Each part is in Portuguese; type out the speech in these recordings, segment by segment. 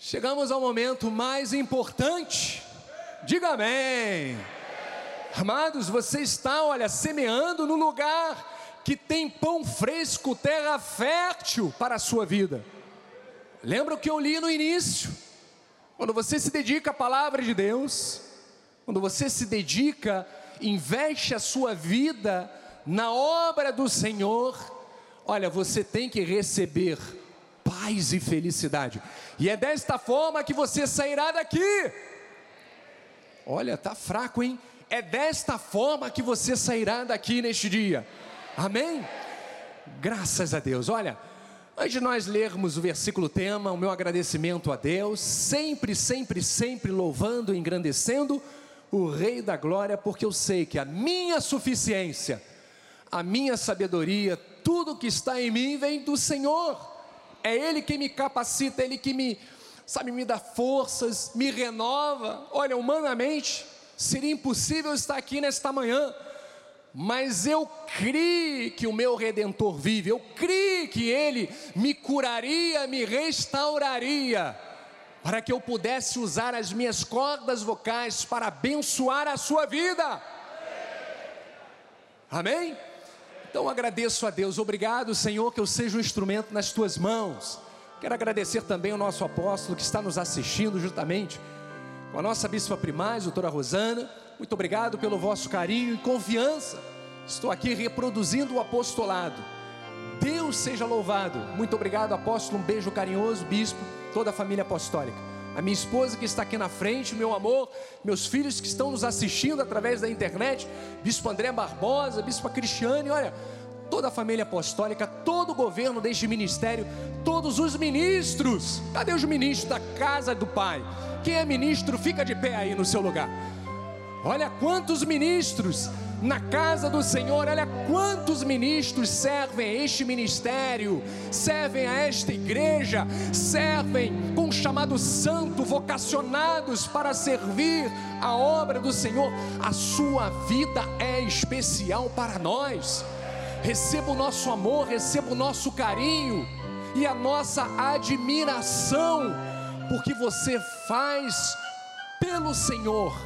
Chegamos ao momento mais importante. Diga amém. Amados, você está, olha, semeando no lugar que tem pão fresco, terra fértil para a sua vida. Lembra o que eu li no início? Quando você se dedica à palavra de Deus, quando você se dedica, investe a sua vida na obra do Senhor, olha, você tem que receber paz e felicidade. E é desta forma que você sairá daqui. Olha, tá fraco, hein? É desta forma que você sairá daqui neste dia. Amém? Graças a Deus. Olha, antes de nós lermos o versículo tema, o meu agradecimento a Deus, sempre, sempre, sempre louvando e engrandecendo o Rei da Glória, porque eu sei que a minha suficiência, a minha sabedoria, tudo que está em mim vem do Senhor. É Ele que me capacita, é Ele que me, sabe, me dá forças, me renova. Olha, humanamente, seria impossível estar aqui nesta manhã, mas eu criei que o meu redentor vive, eu criei que Ele me curaria, me restauraria, para que eu pudesse usar as minhas cordas vocais para abençoar a sua vida. Amém? Então agradeço a Deus, obrigado Senhor que eu seja um instrumento nas tuas mãos. Quero agradecer também ao nosso apóstolo que está nos assistindo juntamente com a nossa bispa primaz, doutora Rosana. Muito obrigado pelo vosso carinho e confiança. Estou aqui reproduzindo o apostolado. Deus seja louvado. Muito obrigado, apóstolo. Um beijo carinhoso, bispo, toda a família apostólica. A minha esposa que está aqui na frente, meu amor, meus filhos que estão nos assistindo através da internet, Bispo André Barbosa, Bispo Cristiane, olha, toda a família apostólica, todo o governo deste ministério, todos os ministros. Cadê os ministros da casa do Pai? Quem é ministro, fica de pé aí no seu lugar. Olha quantos ministros na casa do Senhor. Olha quantos ministros servem a este ministério, servem a esta igreja, servem com um chamado santo, vocacionados para servir a obra do Senhor. A sua vida é especial para nós. Receba o nosso amor, receba o nosso carinho e a nossa admiração, porque você faz pelo Senhor,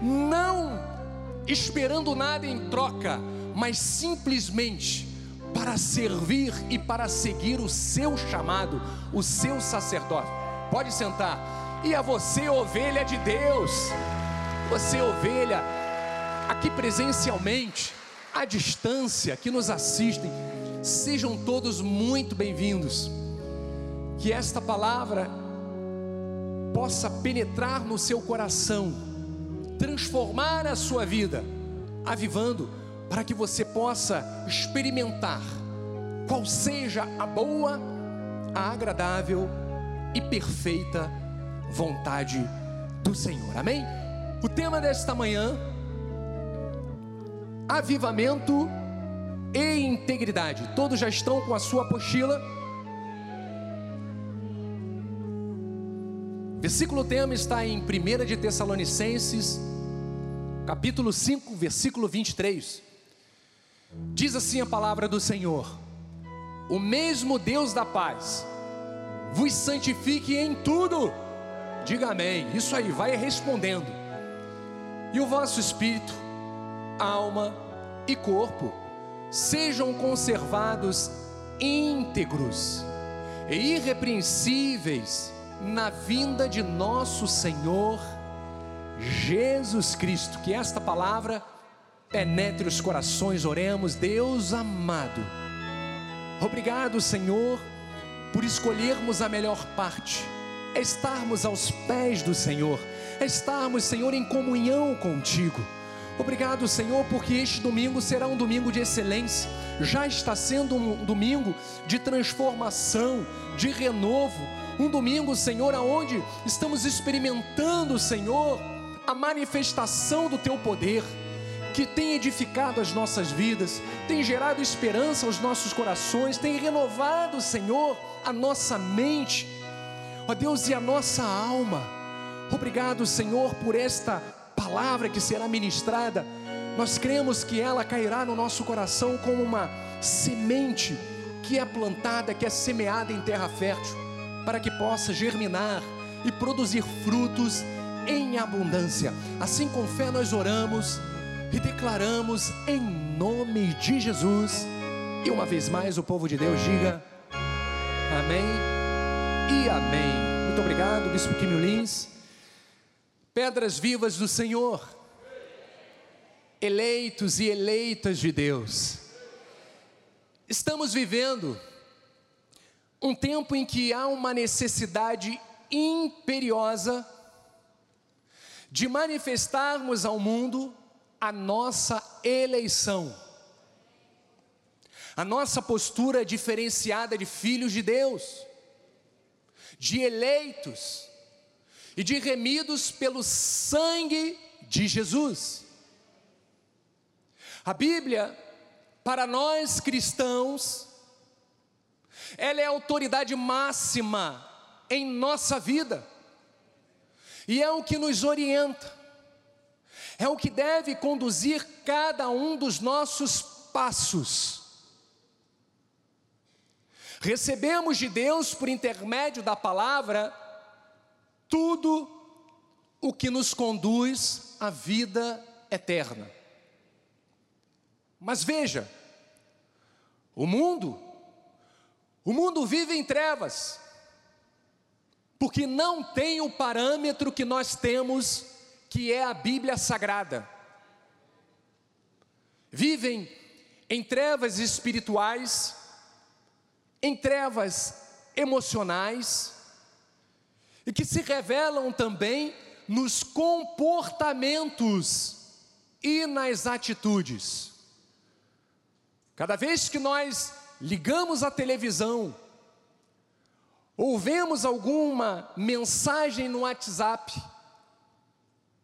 não esperando nada em troca, mas simplesmente para servir e para seguir o seu chamado, o seu sacerdócio. Pode sentar. E a você, ovelha de Deus, você, ovelha, aqui presencialmente, à distância, que nos assistem, sejam todos muito bem-vindos. Que esta palavra possa penetrar no seu coração transformar a sua vida, avivando, para que você possa experimentar qual seja a boa, a agradável e perfeita vontade do Senhor. Amém? O tema desta manhã: avivamento e integridade. Todos já estão com a sua apostila? Versículo tema está em 1 de Tessalonicenses, capítulo 5, versículo 23. Diz assim a palavra do Senhor: O mesmo Deus da paz vos santifique em tudo. Diga amém. Isso aí, vai respondendo. E o vosso espírito, alma e corpo sejam conservados íntegros e irrepreensíveis na vinda de nosso Senhor Jesus Cristo. Que esta palavra penetre os corações, oremos, Deus amado. Obrigado, Senhor, por escolhermos a melhor parte, é estarmos aos pés do Senhor, é estarmos, Senhor, em comunhão contigo. Obrigado, Senhor, porque este domingo será um domingo de excelência, já está sendo um domingo de transformação, de renovo, um domingo, Senhor, aonde estamos experimentando, Senhor, a manifestação do teu poder, que tem edificado as nossas vidas, tem gerado esperança aos nossos corações, tem renovado, Senhor, a nossa mente, ó Deus, e a nossa alma. Obrigado, Senhor, por esta palavra que será ministrada. Nós cremos que ela cairá no nosso coração como uma semente que é plantada, que é semeada em terra fértil, para que possa germinar e produzir frutos em abundância. Assim com fé nós oramos e declaramos em nome de Jesus. E uma vez mais o povo de Deus diga amém e amém. Muito obrigado, Bispo Quimio Lins. Pedras vivas do Senhor, eleitos e eleitas de Deus. Estamos vivendo um tempo em que há uma necessidade imperiosa de manifestarmos ao mundo a nossa eleição, a nossa postura diferenciada de filhos de Deus, de eleitos e de remidos pelo sangue de Jesus. A Bíblia, para nós cristãos, ela é a autoridade máxima em nossa vida, e é o que nos orienta, é o que deve conduzir cada um dos nossos passos. Recebemos de Deus, por intermédio da palavra, tudo o que nos conduz à vida eterna. Mas veja, o mundo, o mundo vive em trevas, porque não tem o parâmetro que nós temos, que é a Bíblia Sagrada. Vivem em trevas espirituais, em trevas emocionais, e que se revelam também nos comportamentos e nas atitudes. Cada vez que nós ligamos a televisão, ou vemos alguma mensagem no WhatsApp,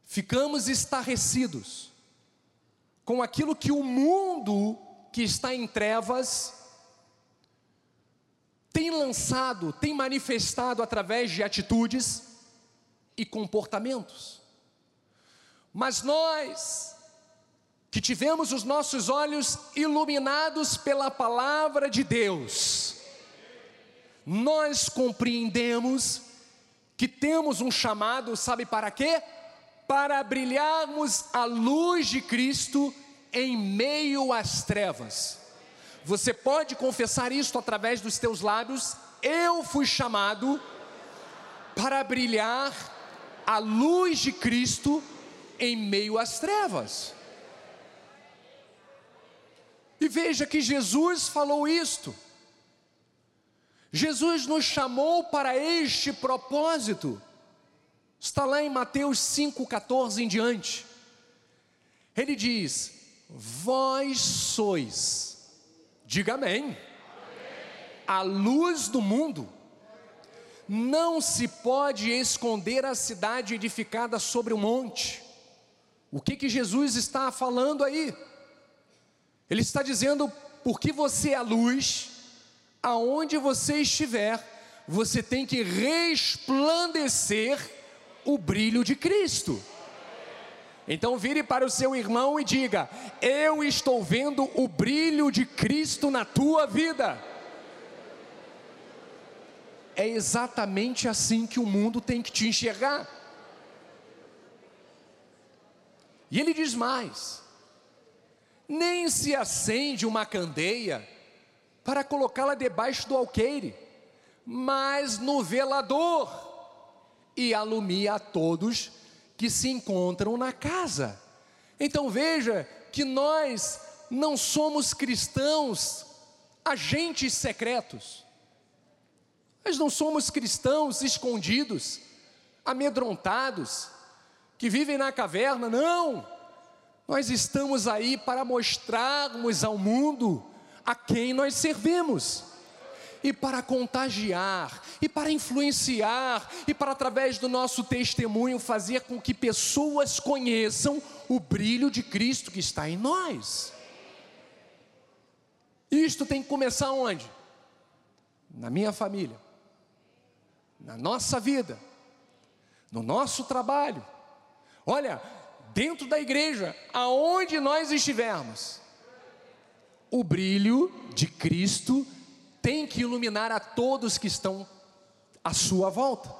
ficamos estarrecidos com aquilo que o mundo que está em trevas tem lançado, tem manifestado através de atitudes e comportamentos. Mas nós, que tivemos os nossos olhos iluminados pela palavra de Deus, nós compreendemos que temos um chamado, sabe para quê? Para brilharmos a luz de Cristo em meio às trevas. Você pode confessar isto através dos teus lábios. Eu fui chamado para brilhar a luz de Cristo em meio às trevas. E veja que Jesus falou isto. Jesus nos chamou para este propósito. Está lá em Mateus 5,14 em diante. Ele diz: Vós sois Diga amém. A luz do mundo. Não se pode esconder a cidade edificada sobre um monte. O que que Jesus está falando aí? Ele está dizendo, porque você é a luz, aonde você estiver, você tem que resplandecer o brilho de Cristo. Então vire para o seu irmão e diga: Eu estou vendo o brilho de Cristo na tua vida. É exatamente assim que o mundo tem que te enxergar. E ele diz mais: nem se acende uma candeia para colocá-la debaixo do alqueire, mas no velador, e alumia a todos que se encontram na casa. Então veja que nós não somos cristãos agentes secretos. Nós não somos cristãos escondidos, amedrontados, que vivem na caverna, não. Nós estamos aí para mostrarmos ao mundo a quem nós servimos e para contagiar, e para influenciar, e para através do nosso testemunho fazer com que pessoas conheçam o brilho de Cristo que está em nós. Isto tem que começar onde? Na minha família, na nossa vida, no nosso trabalho. Olha, dentro da igreja, aonde nós estivermos, o brilho de Cristo tem que iluminar a todos que estão à sua volta.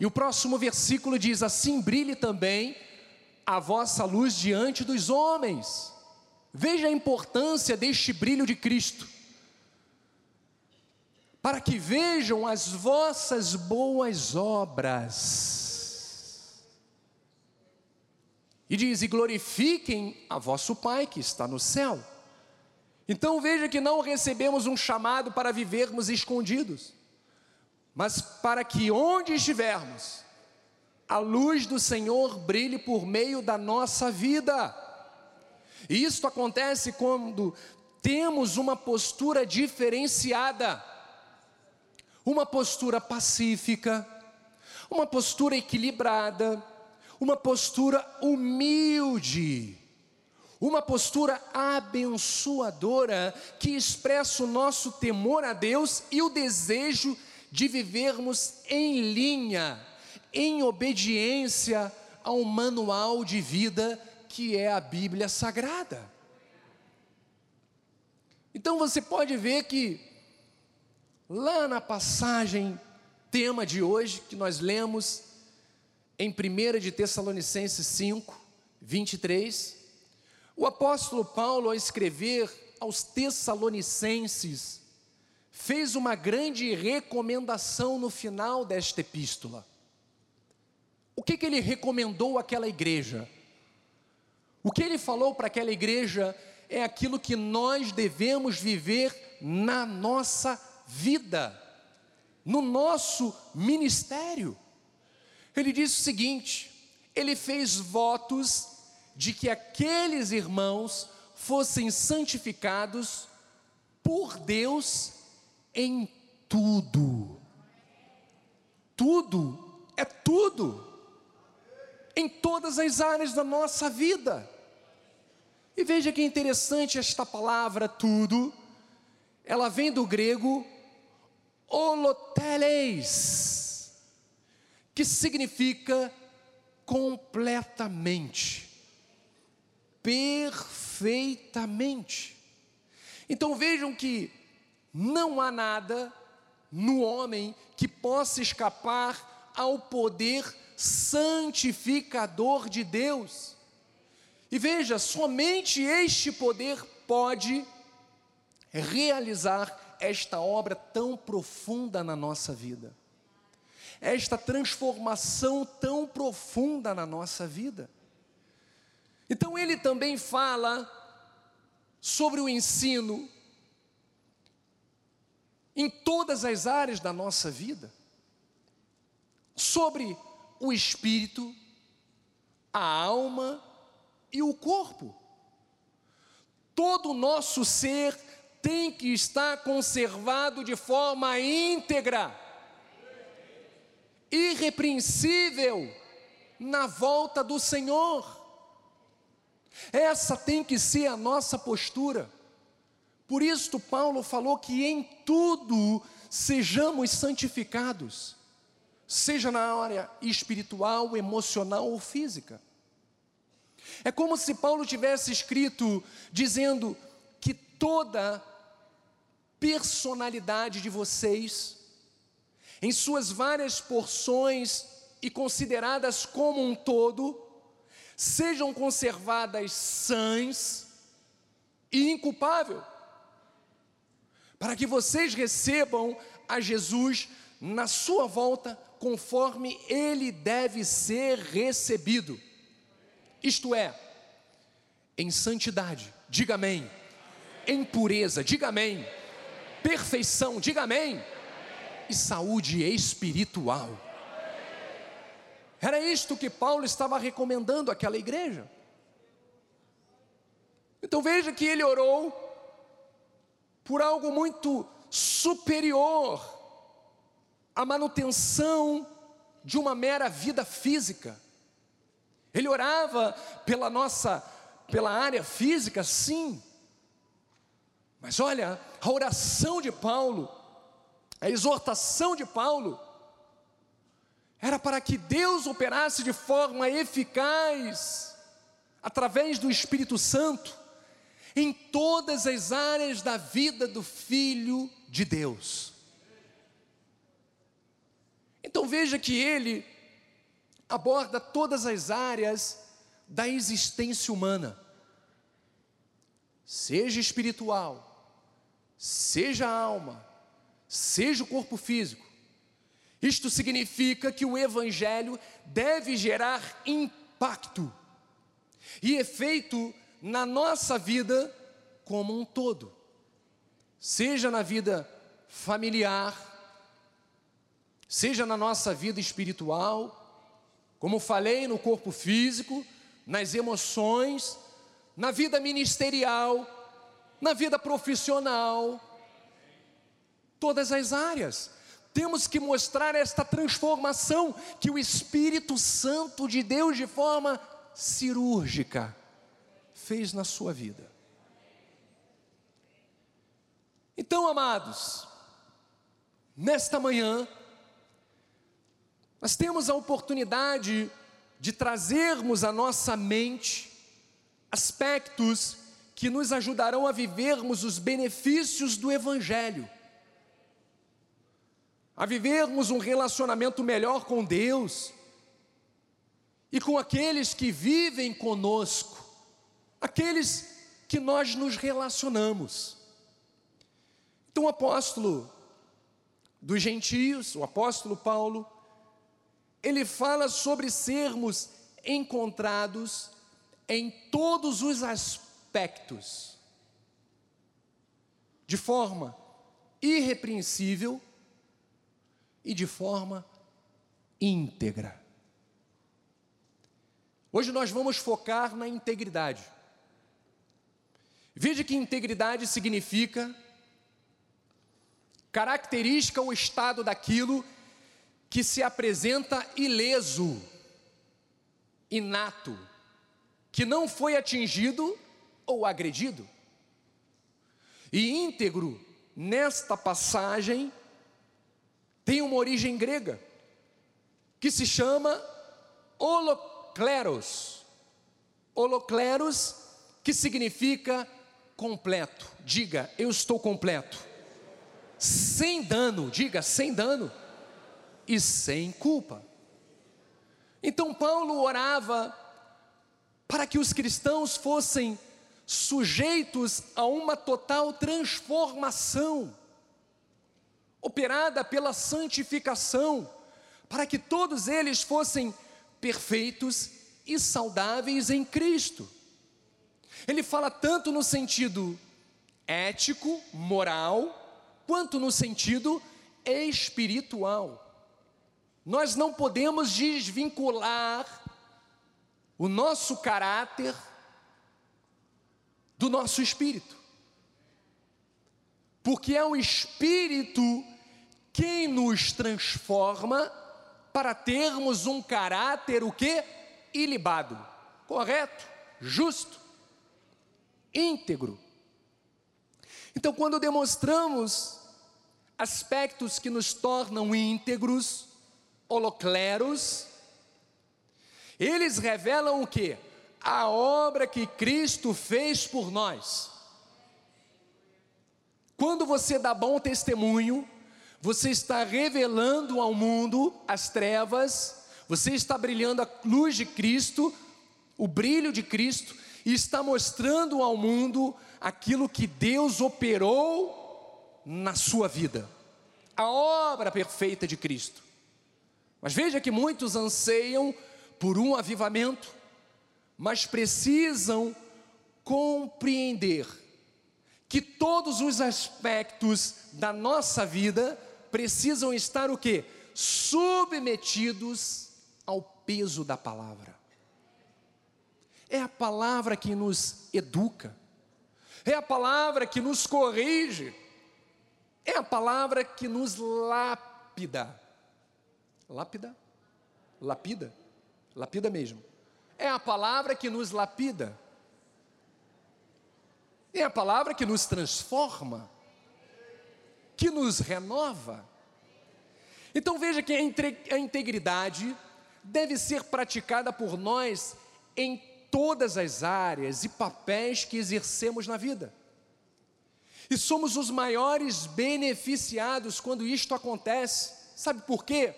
E o próximo versículo diz: Assim brilhe também a vossa luz diante dos homens. Veja a importância deste brilho de Cristo. Para que vejam as vossas boas obras. E diz: E glorifiquem a vosso Pai que está no céu. Então veja que não recebemos um chamado para vivermos escondidos, mas para que onde estivermos, a luz do Senhor brilhe por meio da nossa vida. E isso acontece quando temos uma postura diferenciada, uma postura pacífica, uma postura equilibrada, uma postura humilde, uma postura abençoadora que expressa o nosso temor a Deus e o desejo de vivermos em linha em obediência ao manual de vida que é a Bíblia Sagrada. Então você pode ver que, lá na passagem, tema de hoje, que nós lemos em 1 de Tessalonicenses 5, 23, o apóstolo Paulo, ao escrever aos Tessalonicenses, fez uma grande recomendação no final desta epístola. O que, que ele recomendou àquela igreja? O que ele falou para aquela igreja é aquilo que nós devemos viver na nossa vida, no nosso ministério. Ele disse o seguinte: ele fez votos de que aqueles irmãos fossem santificados por Deus em tudo. Tudo é tudo em todas as áreas da nossa vida. E veja que interessante esta palavra tudo, ela vem do grego holoteles, que significa completamente, perfeitamente. Então vejam que não há nada no homem que possa escapar ao poder santificador de Deus. E veja, somente este poder pode realizar esta obra tão profunda na nossa vida, esta transformação tão profunda na nossa vida. Então, ele também fala sobre o ensino em todas as áreas da nossa vida, sobre o espírito, a alma e o corpo. Todo o nosso ser tem que estar conservado de forma íntegra, irrepreensível, na volta do Senhor. Essa tem que ser a nossa postura. Por isso, Paulo falou que em tudo sejamos santificados seja na área espiritual, emocional ou física. É como se Paulo tivesse escrito dizendo que toda personalidade de vocês, em suas várias porções e consideradas como um todo, sejam conservadas sãs e inculpável, para que vocês recebam a Jesus na sua volta conforme ele deve ser recebido. Isto é, em santidade, diga amém. Em pureza, diga amém. Perfeição, diga amém. E saúde espiritual. Era isto que Paulo estava recomendando àquela igreja. Então veja que ele orou por algo muito superior a manutenção de uma mera vida física. Ele orava pela nossa, pela área física, sim. Mas olha, a oração de Paulo, a exortação de Paulo, era para que Deus operasse de forma eficaz, através do Espírito Santo, em todas as áreas da vida do Filho de Deus. Então veja que ele aborda todas as áreas da existência humana, seja espiritual, seja alma, seja o corpo físico. Isto significa que o Evangelho deve gerar impacto e efeito na nossa vida como um todo, seja na vida familiar, seja na nossa vida espiritual, como falei, no corpo físico, nas emoções, na vida ministerial, na vida profissional, todas as áreas. Temos que mostrar esta transformação que o Espírito Santo de Deus, de forma cirúrgica, fez na sua vida. Então, amados, nesta manhã, nós temos a oportunidade de trazermos à nossa mente aspectos que nos ajudarão a vivermos os benefícios do Evangelho, a vivermos um relacionamento melhor com Deus e com aqueles que vivem conosco, aqueles que nós nos relacionamos. Então, o apóstolo dos gentios, o apóstolo Paulo, ele fala sobre sermos encontrados em todos os aspectos, de forma irrepreensível e de forma íntegra. Hoje nós vamos focar na integridade. Veja que integridade significa característica ou estado daquilo que se apresenta ileso, inato, que não foi atingido ou agredido. E íntegro, nesta passagem, tem uma origem grega, que se chama holocleros. Holocleros, que significa completo. Diga, eu estou completo sem dano, diga sem dano e sem culpa. Então Paulo orava para que os cristãos fossem sujeitos a uma total transformação, operada pela santificação, para que todos eles fossem perfeitos e saudáveis em Cristo. Ele fala tanto no sentido ético, moral, quanto no sentido espiritual. Nós não podemos desvincular o nosso caráter do nosso espírito. Porque é o espírito quem nos transforma para termos um caráter o que? Ilibado, correto, justo, íntegro. Então, quando demonstramos aspectos que nos tornam íntegros, holocleros, eles revelam o que? A obra que Cristo fez por nós. Quando você dá bom testemunho, você está revelando ao mundo as trevas, você está brilhando a luz de Cristo, o brilho de Cristo, e está mostrando ao mundo aquilo que Deus operou na sua vida, a obra perfeita de Cristo. Mas veja que muitos anseiam por um avivamento, mas precisam compreender que todos os aspectos da nossa vida precisam estar o que? Submetidos ao peso da palavra. É a palavra que nos educa, é a palavra que nos corrige, é a palavra que nos lapida. Lápida? Lapida? Lapida mesmo. É a palavra que nos lapida. É a palavra que nos transforma, que nos renova. Então veja que a integridade deve ser praticada por nós em todas as áreas e papéis que exercemos na vida. E somos os maiores beneficiados quando isto acontece. Sabe por quê?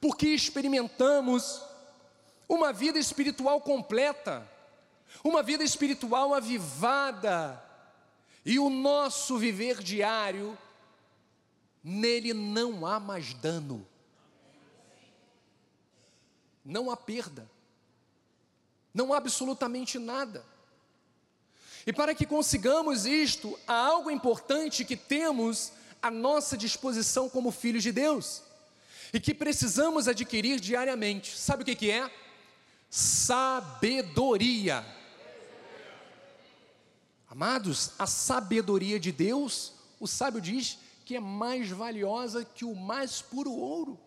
porque experimentamos uma vida espiritual completa, uma vida espiritual avivada, e o nosso viver diário, nele não há mais dano, não há perda, não há absolutamente nada. E para que consigamos isto, há algo importante que temos à nossa disposição como filhos de Deus e que precisamos adquirir diariamente. Sabe o que, que é? Sabedoria. Amados, a sabedoria de Deus, o sábio diz que é mais valiosa que o mais puro ouro,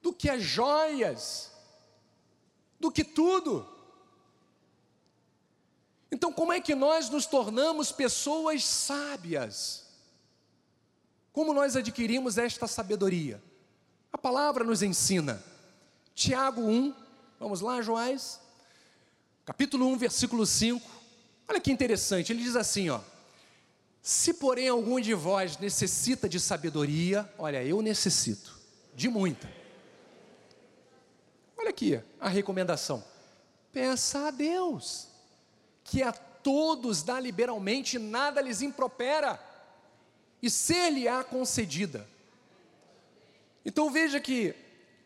do que as joias, do que tudo. Então, como é que nós nos tornamos pessoas sábias? Como nós adquirimos esta sabedoria? A palavra nos ensina. Tiago 1, vamos lá, Joás, capítulo 1, versículo 5. Olha que interessante, ele diz assim, ó: Se porém algum de vós necessita de sabedoria, olha, eu necessito de muita. Olha aqui a recomendação. Peça a Deus que a todos dá liberalmente, nada lhes impropera, e ser-lhe-á concedida. Então veja que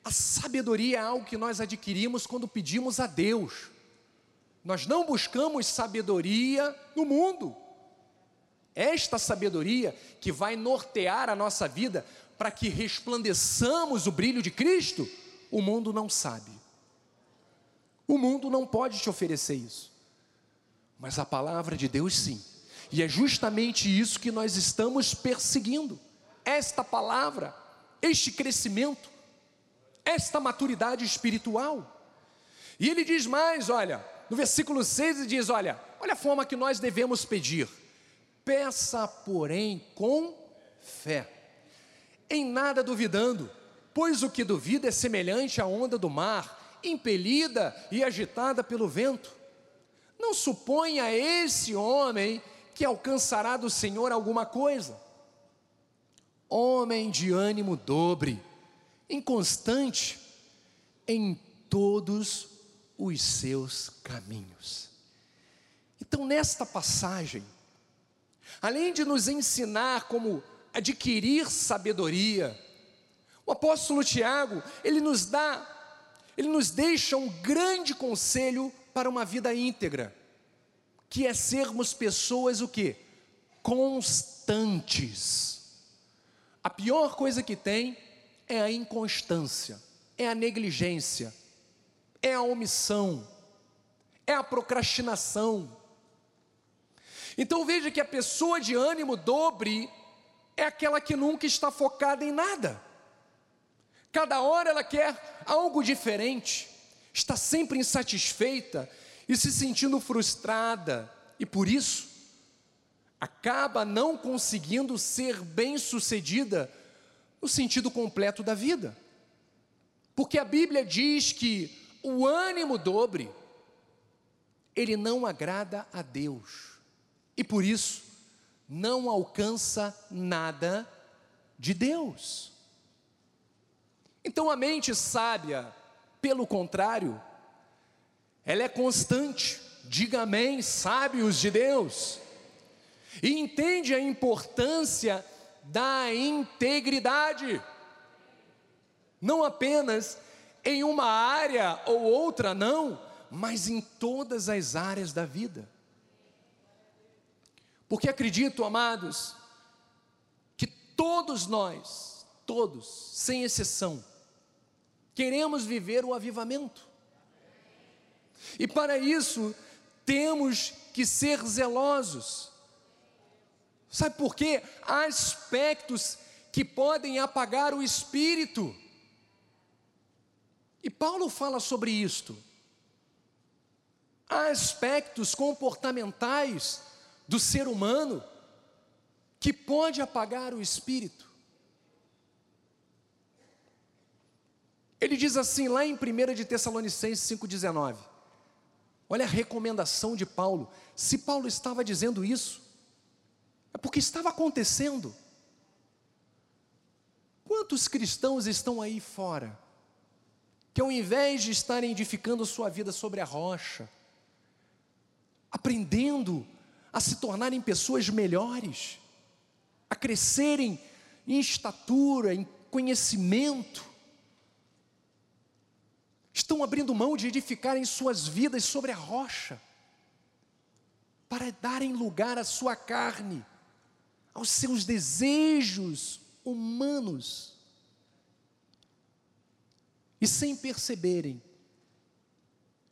a sabedoria é algo que nós adquirimos quando pedimos a Deus. Nós não buscamos sabedoria no mundo. Esta sabedoria que vai nortear a nossa vida para que resplandeçamos o brilho de Cristo, o mundo não sabe. O mundo não pode te oferecer isso mas a palavra de Deus sim. E é justamente isso que nós estamos perseguindo. Esta palavra, este crescimento, esta maturidade espiritual. E ele diz mais, olha, no versículo 6 ele diz, olha, olha a forma que nós devemos pedir. Peça, porém, com fé, em nada duvidando, pois o que duvida é semelhante à onda do mar, impelida e agitada pelo vento. Não suponha esse homem que alcançará do Senhor alguma coisa. Homem de ânimo dobre, inconstante em todos os seus caminhos. Então, nesta passagem, além de nos ensinar como adquirir sabedoria, o apóstolo Tiago, ele nos dá, ele nos deixa um grande conselho para uma vida íntegra, que é sermos pessoas o que? Constantes. A pior coisa que tem é a inconstância, é a negligência, é a omissão, é a procrastinação. Então veja que a pessoa de ânimo dobre é aquela que nunca está focada em nada. Cada hora ela quer algo diferente está sempre insatisfeita e se sentindo frustrada, e por isso acaba não conseguindo ser bem-sucedida no sentido completo da vida. Porque a Bíblia diz que o ânimo dobre, ele não agrada a Deus, e por isso não alcança nada de Deus. Então a mente sábia, pelo contrário, ela é constante. Diga amém, sábios de Deus. E entende a importância da integridade. Não apenas em uma área ou outra, não, mas em todas as áreas da vida. Porque acredito, amados, que todos nós, todos, sem exceção, Queremos viver o avivamento. E para isso, temos que ser zelosos. Sabe por quê? Há aspectos que podem apagar o espírito. E Paulo fala sobre isto. Há aspectos comportamentais do ser humano que pode apagar o espírito. Ele diz assim lá em 1 de Tessalonicenses 5,19. Olha a recomendação de Paulo. Se Paulo estava dizendo isso, é porque estava acontecendo. Quantos cristãos estão aí fora que ao invés de estarem edificando sua vida sobre a rocha, aprendendo a se tornarem pessoas melhores, a crescerem em estatura, em conhecimento, estão abrindo mão de edificarem suas vidas sobre a rocha, para darem lugar à sua carne, aos seus desejos humanos, e sem perceberem,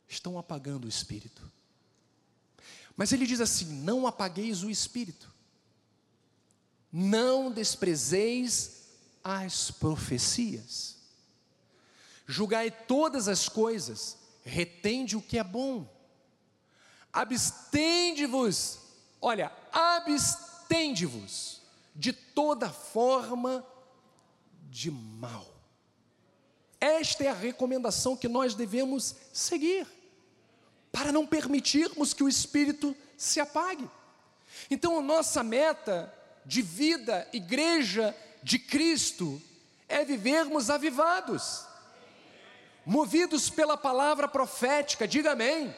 estão apagando o espírito. Mas ele diz assim: não apagueis o espírito, não desprezeis as profecias, julgai todas as coisas, retende o que é bom, abstende-vos, olha, abstende-vos de toda forma de mal. Esta é a recomendação que nós devemos seguir, para não permitirmos que o espírito se apague. Então, a nossa meta de vida, igreja de Cristo, é vivermos avivados, movidos pela palavra profética, diga amém.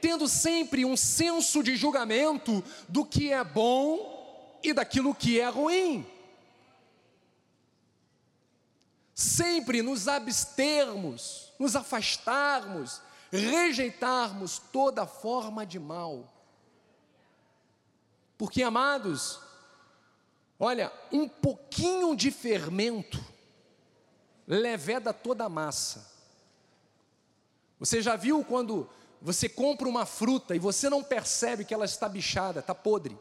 Tendo sempre um senso de julgamento do que é bom e daquilo que é ruim sempre nos abstermos, nos afastarmos, rejeitarmos toda forma de mal. Porque, amados, olha, um pouquinho de fermento leveda toda a massa. Você já viu quando você compra uma fruta e você não percebe que ela está bichada, está podre.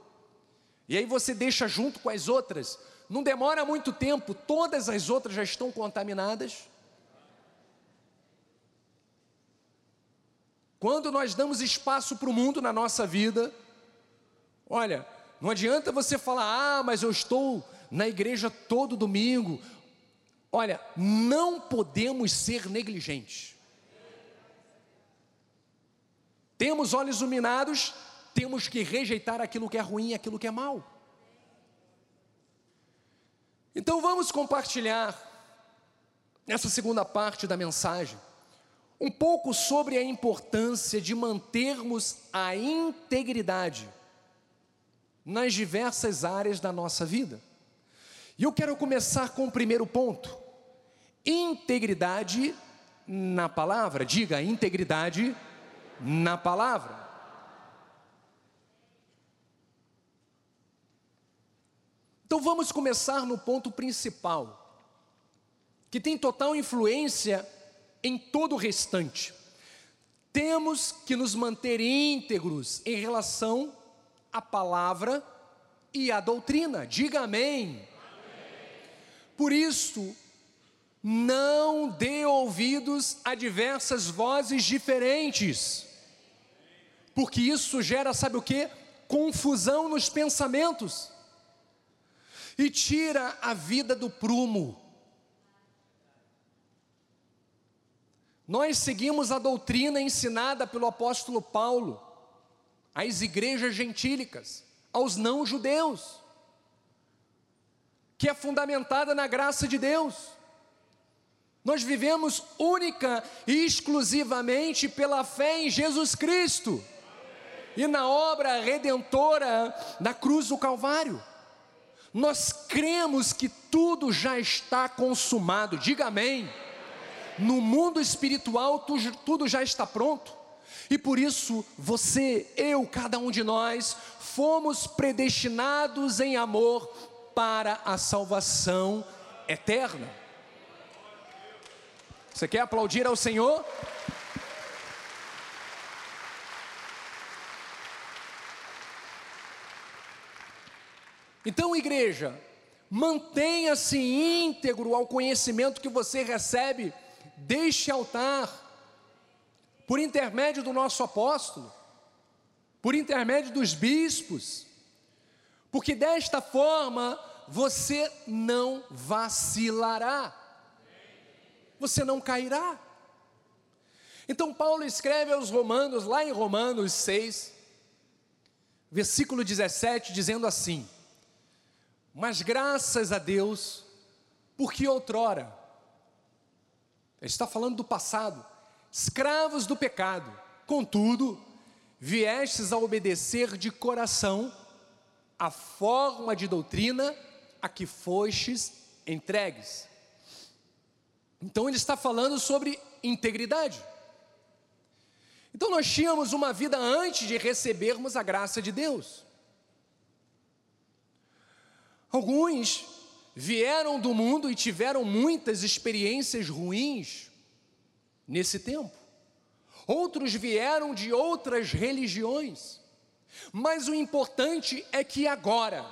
E aí você deixa junto com as outras, não demora muito tempo, todas as outras já estão contaminadas. Quando nós damos espaço para o mundo na nossa vida, olha, não adianta você falar, ah, mas eu estou na igreja todo domingo. Olha, não podemos ser negligentes. Temos olhos iluminados, temos que rejeitar aquilo que é ruim, aquilo que é mal. Então vamos compartilhar nessa segunda parte da mensagem um pouco sobre a importância de mantermos a integridade nas diversas áreas da nossa vida. E eu quero começar com o primeiro ponto: integridade na palavra. Diga, integridade na palavra. Então vamos começar no ponto principal, que tem total influência em todo o restante. Temos que nos manter íntegros em relação à palavra e à doutrina. Diga amém. amém. Por isso, não dê ouvidos a diversas vozes diferentes, porque isso gera, sabe o que? Confusão nos pensamentos e tira a vida do prumo. Nós seguimos a doutrina ensinada pelo apóstolo Paulo às igrejas gentílicas, aos não-judeus, que é fundamentada na graça de Deus. Nós vivemos única e exclusivamente pela fé em Jesus Cristo e na obra redentora da cruz do Calvário. Nós cremos que tudo já está consumado, diga amém. No mundo espiritual, tudo já está pronto. E por isso, você, eu, cada um de nós, fomos predestinados em amor para a salvação eterna. Você quer aplaudir ao Senhor? Então, igreja, mantenha-se íntegro ao conhecimento que você recebe deste altar, por intermédio do nosso apóstolo, por intermédio dos bispos, porque desta forma você não vacilará, você não cairá. Então, Paulo escreve aos Romanos, lá em Romanos 6, versículo 17, dizendo assim: mas graças a Deus, Porque outrora, ele está falando do passado, escravos do pecado, contudo, viestes a obedecer de coração a forma de doutrina a que fostes entregues. Então ele está falando sobre integridade. Então nós tínhamos uma vida antes de recebermos a graça de Deus. Alguns vieram do mundo e tiveram muitas experiências ruins nesse tempo. Outros vieram de outras religiões. Mas o importante é que agora,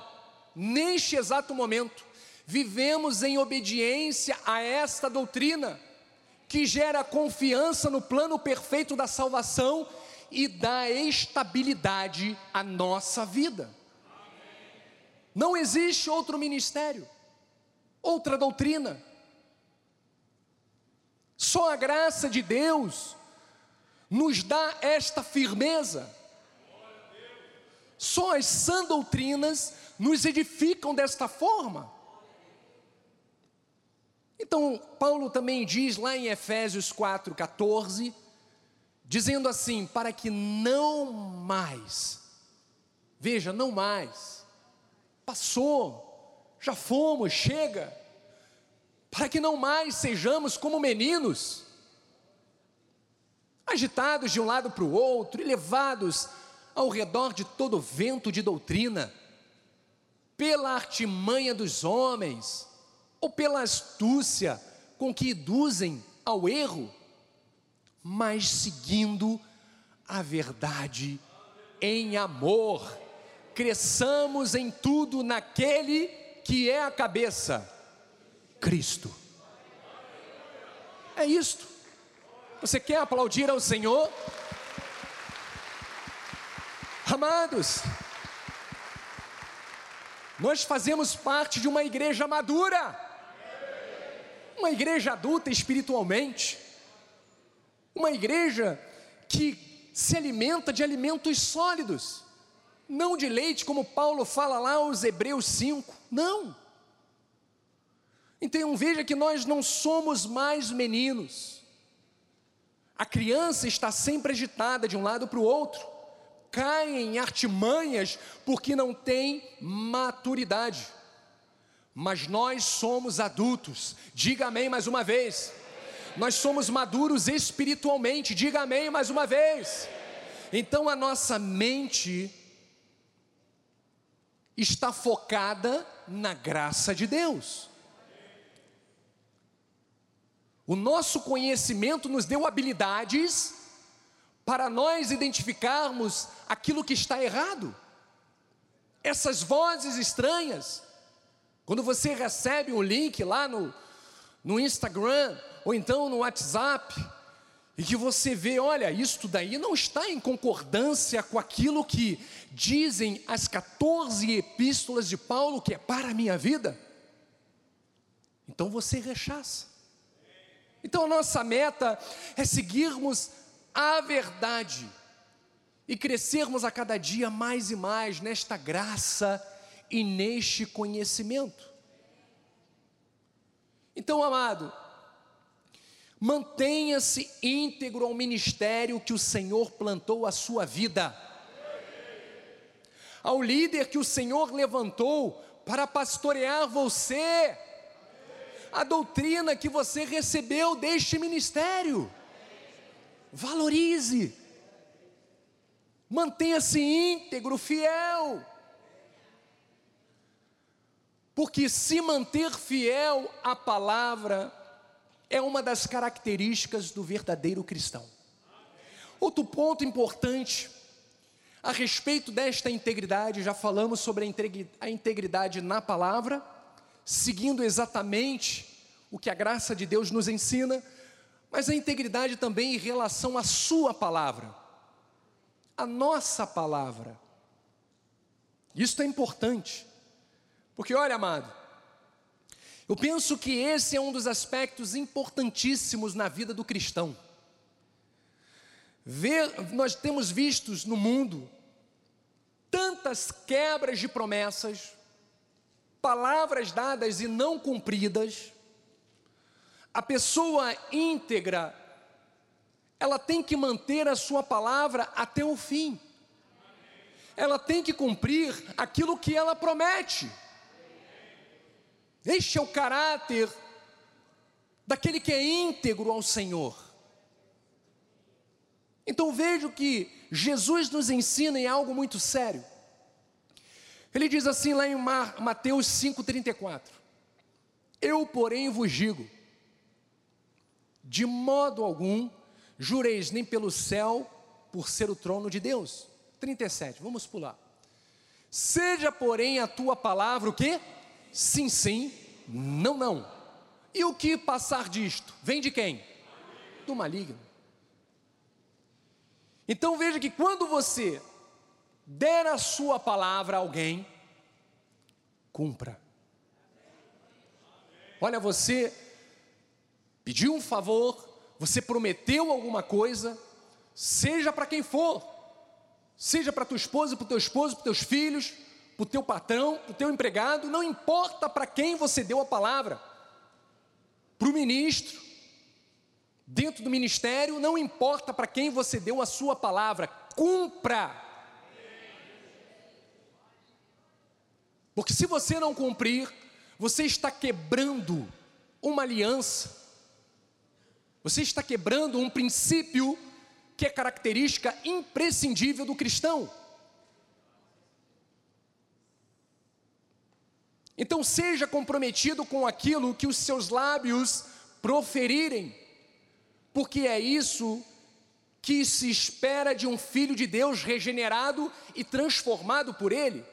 neste exato momento, vivemos em obediência a esta doutrina, que gera confiança no plano perfeito da salvação e dá estabilidade à nossa vida. Não existe outro ministério, outra doutrina. Só a graça de Deus nos dá esta firmeza. Só as sã doutrinas nos edificam desta forma. Então, Paulo também diz lá em Efésios 4,14, dizendo assim: para que não mais, veja, não mais, Passou, já fomos, chega, para que não mais sejamos como meninos, agitados de um lado para o outro e levados ao redor de todo vento de doutrina, pela artimanha dos homens, ou pela astúcia com que induzem ao erro, mas seguindo a verdade em amor cresçamos em tudo naquele que é a cabeça, Cristo. É isto. Você quer aplaudir ao Senhor? Amados, nós fazemos parte de uma igreja madura, uma igreja adulta espiritualmente, uma igreja que se alimenta de alimentos sólidos não de leite, como Paulo fala lá aos Hebreus 5, não. Então veja que nós não somos mais meninos. A criança está sempre agitada de um lado para o outro, cai em artimanhas porque não tem maturidade. Mas nós somos adultos, diga amém mais uma vez. Nós somos maduros espiritualmente, diga amém mais uma vez. Então a nossa mente está focada na graça de Deus. O nosso conhecimento nos deu habilidades para nós identificarmos aquilo que está errado. Essas vozes estranhas, quando você recebe um link lá no, no Instagram ou então no WhatsApp, e que você vê, olha, isto daí não está em concordância com aquilo que dizem as 14 epístolas de Paulo que é para a minha vida. Então você rechaça. Então a nossa meta é seguirmos a verdade e crescermos a cada dia mais e mais nesta graça e neste conhecimento. Então, amado, Mantenha-se íntegro ao ministério que o Senhor plantou a sua vida, ao líder que o Senhor levantou para pastorear você, a doutrina que você recebeu deste ministério. Valorize, mantenha-se íntegro, fiel, porque se manter fiel à palavra, é uma das características do verdadeiro cristão. Outro ponto importante a respeito desta integridade, já falamos sobre a integridade na palavra, seguindo exatamente o que a graça de Deus nos ensina, mas a integridade também em relação à Sua palavra, a nossa palavra. Isso é importante, porque olha, amado, eu penso que esse é um dos aspectos importantíssimos na vida do cristão. Ver, nós temos vistos no mundo tantas quebras de promessas, palavras dadas e não cumpridas, A pessoa íntegra, ela tem que manter a sua palavra até o fim. Ela tem que cumprir aquilo que ela promete. Este é o caráter daquele que é íntegro ao Senhor. Então vejo que Jesus nos ensina em algo muito sério. Ele diz assim lá em Mateus 5,34: Eu, porém, vos digo, de modo algum jureis nem pelo céu, por ser o trono de Deus. 37, vamos pular. Seja, porém, a tua palavra o que? Sim, sim, não, não. E o que passar disto? Vem de quem? Do maligno. Então veja que quando você der a sua palavra a alguém, cumpra. Olha, você pediu um favor, você prometeu alguma coisa, seja para quem for, seja para tua esposa, para o teu esposo, para teus filhos, para o teu patrão, para o teu empregado, não importa para quem você deu a palavra, para o ministro, dentro do ministério, não importa para quem você deu a sua palavra, cumpra. Porque se você não cumprir, você está quebrando uma aliança, você está quebrando um princípio que é característica imprescindível do cristão. Então seja comprometido com aquilo que os seus lábios proferirem, porque é isso que se espera de um filho de Deus regenerado e transformado por Ele.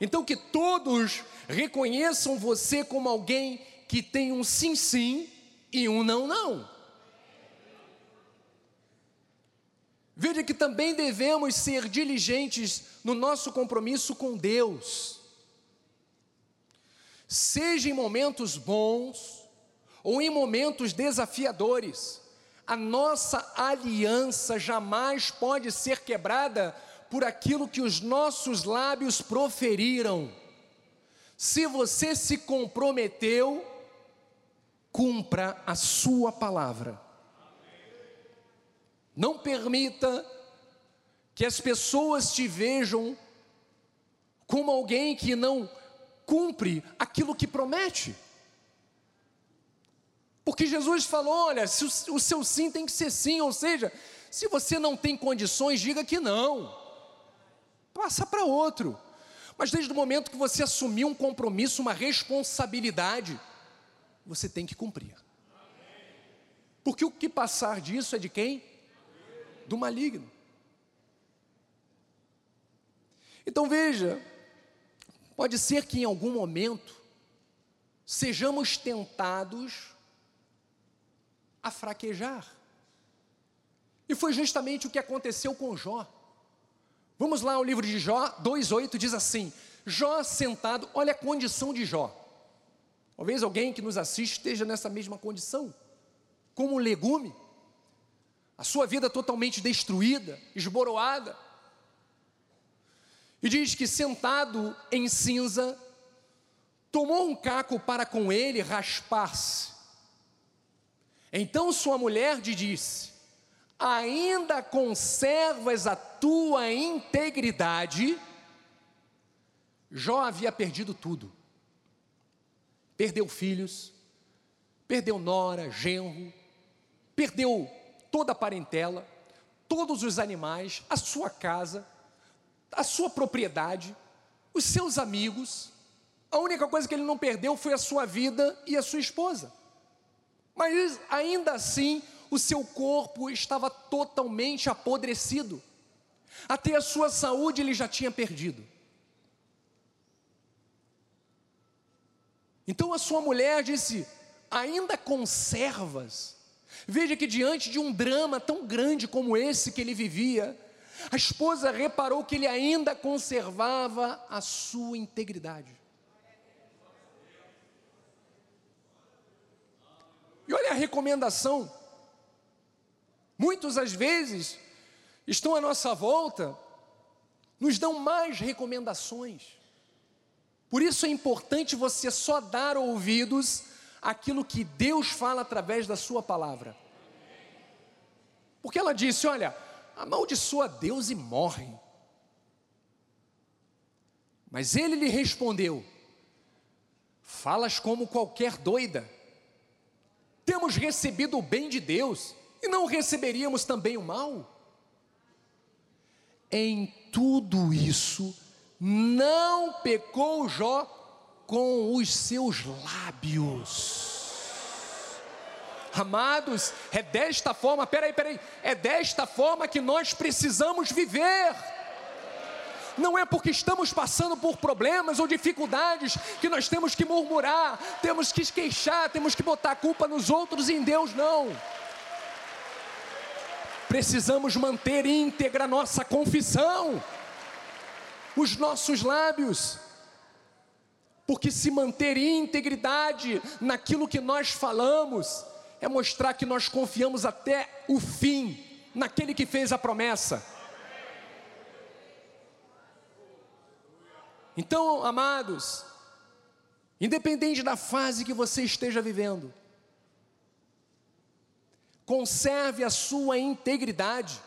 Então que todos reconheçam você como alguém que tem um sim sim e um não não. Veja que também devemos ser diligentes no nosso compromisso com Deus. Seja em momentos bons ou em momentos desafiadores, a nossa aliança jamais pode ser quebrada por aquilo que os nossos lábios proferiram. Se você se comprometeu, cumpra a sua palavra. Não permita que as pessoas te vejam como alguém que não cumpre aquilo que promete. Porque Jesus falou: olha, o, o seu sim tem que ser sim, ou seja, se você não tem condições, diga que não passa para outro. Mas desde o momento que você assumiu um compromisso, uma responsabilidade, você tem que cumprir. Porque o que passar disso é de quem? Do maligno. Então veja, pode ser que em algum momento sejamos tentados a fraquejar. E foi justamente o que aconteceu com Jó. Vamos lá, o livro de Jó 2,8 diz assim: Jó sentado, olha a condição de Jó. Talvez alguém que nos assiste esteja nessa mesma condição, como um legume, a sua vida totalmente destruída, esboroada. E diz que sentado em cinza, tomou um caco para com ele raspar-se. Então sua mulher lhe disse: ainda conservas a tua integridade, Jó havia perdido tudo. Perdeu filhos, perdeu nora, genro, perdeu toda a parentela, todos os animais, a sua casa, a sua propriedade, os seus amigos. A única coisa que ele não perdeu foi a sua vida e a sua esposa. Mas ainda assim, o seu corpo estava totalmente apodrecido, até a sua saúde ele já tinha perdido. Então a sua mulher disse: ainda conservas. Veja que diante de um drama tão grande como esse que ele vivia, a esposa reparou que ele ainda conservava a sua integridade. E olha a recomendação Muitos às vezes estão à nossa volta, nos dão mais recomendações. Por isso é importante você só dar ouvidos aquilo que Deus fala através da Sua palavra. Porque ela disse: Olha, amaldiçoa Deus e morre. Mas ele lhe respondeu: Falas como qualquer doida. Temos recebido o bem de Deus e não receberíamos também o mal? Em tudo isso, não pecou Jó com os seus lábios. Amados, é desta forma, peraí, peraí, é desta forma que nós precisamos viver. Não é porque estamos passando por problemas ou dificuldades que nós temos que murmurar, temos que queixar, temos que botar a culpa nos outros e em Deus, não. Precisamos manter íntegra nossa confissão, os nossos lábios, porque se manter integridade naquilo que nós falamos, é mostrar que nós confiamos até o fim naquele que fez a promessa. Então, amados, independente da fase que você esteja vivendo, conserve a sua integridade.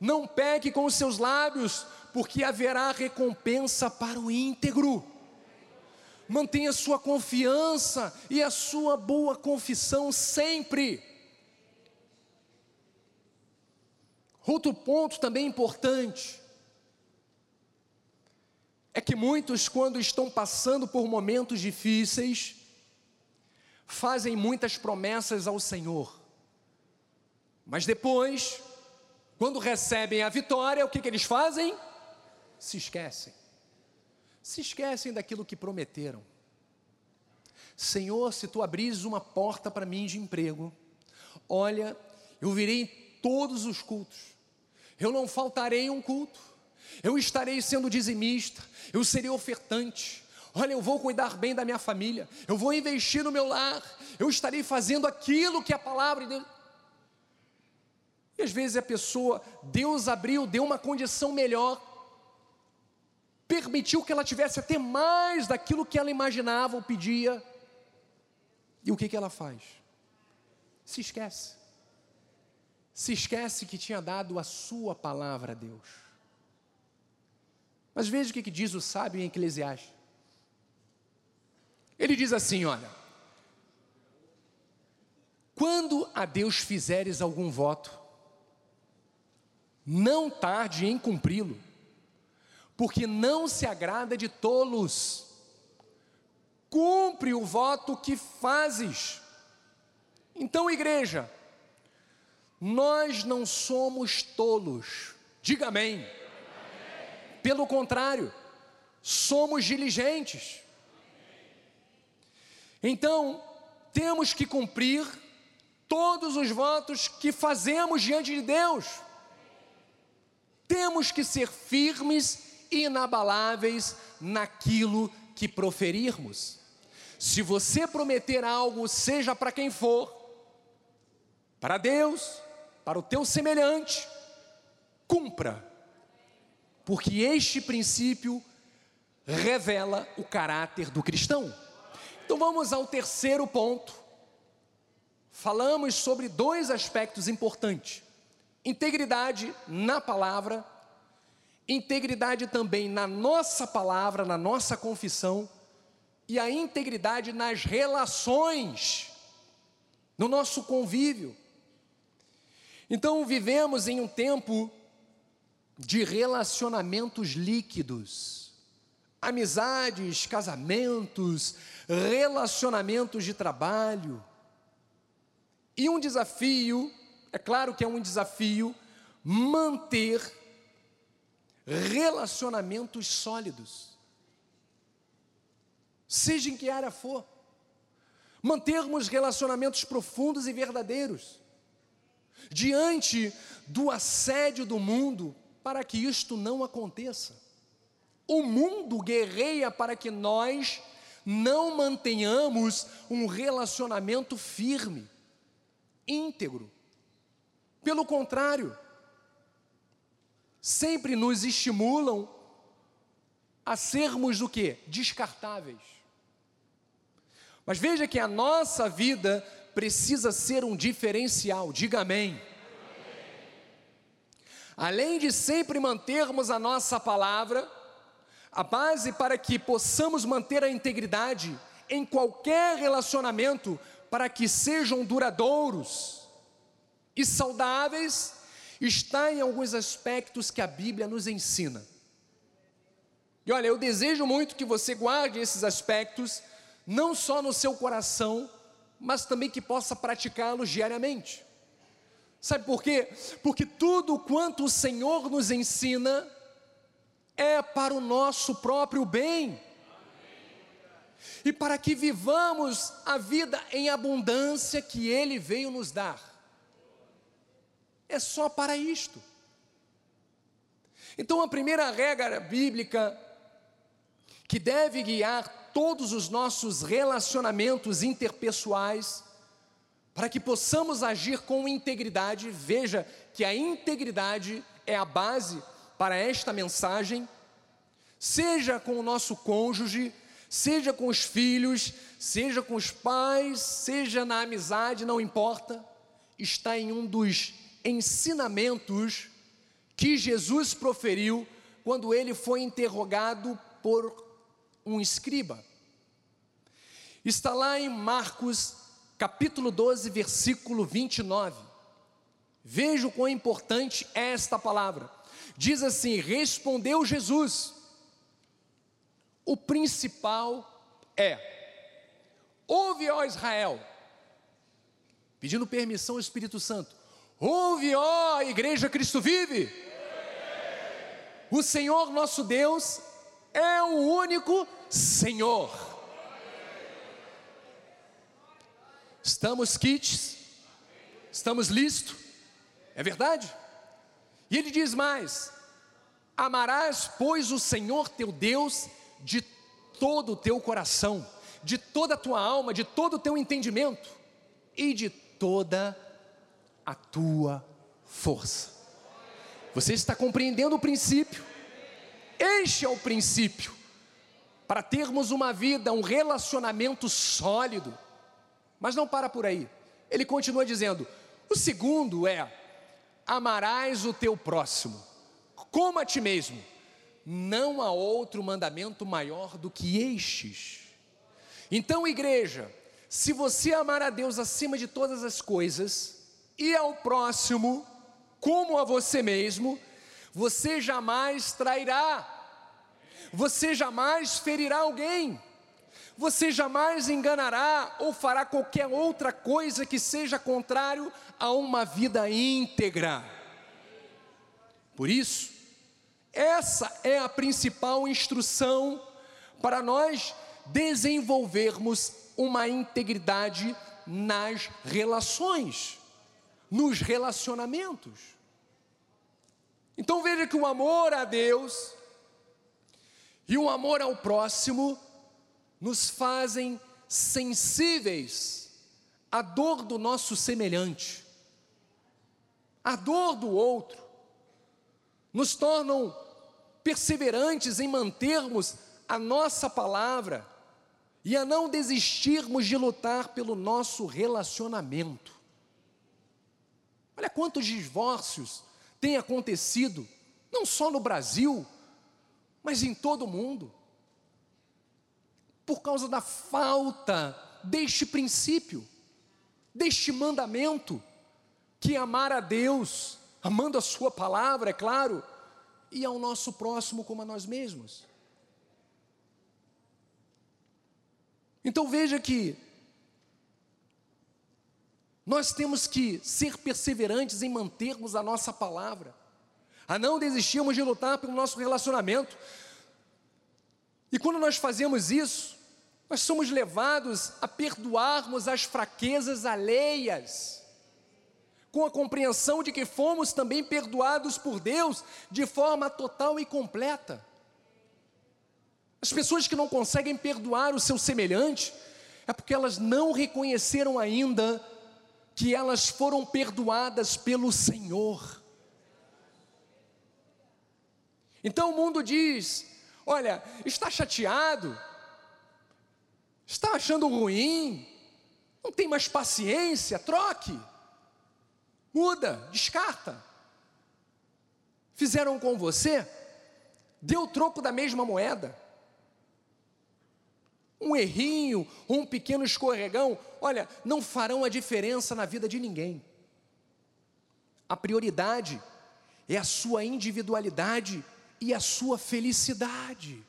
Não peque com os seus lábios, porque haverá recompensa para o íntegro. Mantenha sua confiança e a sua boa confissão sempre. Outro ponto também importante é que muitos, quando estão passando por momentos difíceis, fazem muitas promessas ao Senhor, mas depois, quando recebem a vitória, o que, que eles fazem? Se esquecem, se esquecem daquilo que prometeram. Senhor, se tu abris uma porta para mim de emprego, olha, eu virei em todos os cultos, eu não faltarei um culto, eu estarei sendo dizimista, eu serei ofertante, Olha, eu vou cuidar bem da minha família, eu vou investir no meu lar, eu estarei fazendo aquilo que a palavra de Deus. E às vezes a pessoa, Deus abriu, deu uma condição melhor, permitiu que ela tivesse até mais daquilo que ela imaginava ou pedia. E o que, que ela faz? Se esquece. Se esquece que tinha dado a sua palavra a Deus. Mas veja o que, que diz o sábio em Eclesiastes. Ele diz assim: olha, quando a Deus fizeres algum voto, não tarde em cumpri-lo, porque não se agrada de tolos. Cumpre o voto que fazes. Então, igreja, nós não somos tolos. Diga amém. Pelo contrário, somos diligentes. Então, temos que cumprir todos os votos que fazemos diante de Deus. Temos que ser firmes inabaláveis naquilo que proferirmos. Se você prometer algo, seja para quem for, para Deus, para o teu semelhante, cumpra, porque este princípio revela o caráter do cristão. Então vamos ao terceiro ponto. Falamos sobre dois aspectos importantes: integridade na palavra, integridade também na nossa palavra, na nossa confissão, e a integridade nas relações, no nosso convívio. Então vivemos em um tempo de relacionamentos líquidos amizades, casamentos, relacionamentos de trabalho. E um desafio, é claro que é um desafio, manter relacionamentos sólidos, seja em que área for, mantermos relacionamentos profundos e verdadeiros, diante do assédio do mundo, para que isto não aconteça. O mundo guerreia para que nós não mantenhamos um relacionamento firme, íntegro. Pelo contrário, sempre nos estimulam a sermos o que? Descartáveis. Mas veja que a nossa vida precisa ser um diferencial, diga amém. Além de sempre mantermos a nossa palavra, a base para que possamos manter a integridade em qualquer relacionamento, para que sejam duradouros e saudáveis, está em alguns aspectos que a Bíblia nos ensina. E olha, eu desejo muito que você guarde esses aspectos, não só no seu coração, mas também que possa praticá-los diariamente. Sabe por quê? Porque tudo quanto o Senhor nos ensina é para o nosso próprio bem. E para que vivamos a vida em abundância que Ele veio nos dar. É só para isto. Então, a primeira regra bíblica que deve guiar todos os nossos relacionamentos interpessoais para que possamos agir com integridade, veja que a integridade é a base para esta mensagem, seja com o nosso cônjuge, seja com os filhos, seja com os pais, seja na amizade, não importa, está em um dos ensinamentos que Jesus proferiu quando ele foi interrogado por um escriba. Está lá em Marcos capítulo 12, versículo 29. Veja o quão importante é esta palavra. Diz assim: Respondeu Jesus, o principal é, ouve, ó Israel, pedindo permissão ao Espírito Santo, ouve, ó Igreja Cristo vive. O Senhor nosso Deus é o único Senhor. Estamos kits? Estamos listos? É verdade? E ele diz mais: Amarás, pois, o Senhor teu Deus de todo o teu coração, de toda a tua alma, de todo o teu entendimento e de toda a tua força. Você está compreendendo o princípio? Este é o princípio para termos uma vida, um relacionamento sólido mas não para por aí. Ele continua dizendo: o segundo é: amarás o teu próximo, como a ti mesmo. Não há outro mandamento maior do que estes. Então, igreja, se você amar a Deus acima de todas as coisas e ao próximo como a você mesmo, você jamais trairá, você jamais ferirá alguém. Você jamais enganará ou fará qualquer outra coisa que seja contrário a uma vida íntegra. Por isso, essa é a principal instrução para nós desenvolvermos uma integridade nas relações, nos relacionamentos. Então veja que o amor a Deus e o amor ao próximo nos fazem sensíveis à dor do nosso semelhante, à dor do outro, nos tornam perseverantes em mantermos a nossa palavra e a não desistirmos de lutar pelo nosso relacionamento. Olha quantos divórcios têm acontecido, não só no Brasil, mas em todo o mundo por causa da falta deste princípio, deste mandamento, que é amar a Deus, amando a Sua palavra, é claro, e ao nosso próximo como a nós mesmos. Então veja que nós temos que ser perseverantes em mantermos a nossa palavra, a não desistirmos de lutar pelo nosso relacionamento, e quando nós fazemos isso, nós somos levados a perdoarmos as fraquezas alheias, com a compreensão de que fomos também perdoados por Deus de forma total e completa. As pessoas que não conseguem perdoar o seu semelhante é porque elas não reconheceram ainda que elas foram perdoadas pelo Senhor. Então o mundo diz: Olha, está chateado? Está achando ruim? Não tem mais paciência? Troque. Muda, descarta. Fizeram com você? Deu troco da mesma moeda. Um errinho, um pequeno escorregão, olha, não farão a diferença na vida de ninguém. A prioridade é a sua individualidade e a sua felicidade.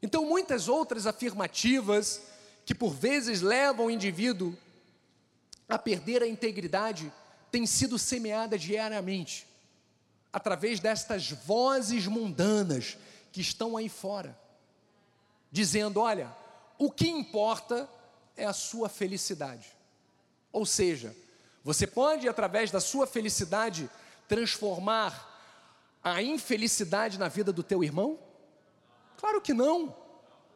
Então, muitas outras afirmativas que por vezes levam o indivíduo a perder a integridade têm sido semeadas diariamente através destas vozes mundanas que estão aí fora, dizendo: olha, o que importa é a sua felicidade. Ou seja, você pode, através da sua felicidade, transformar a infelicidade na vida do teu irmão? Claro que não.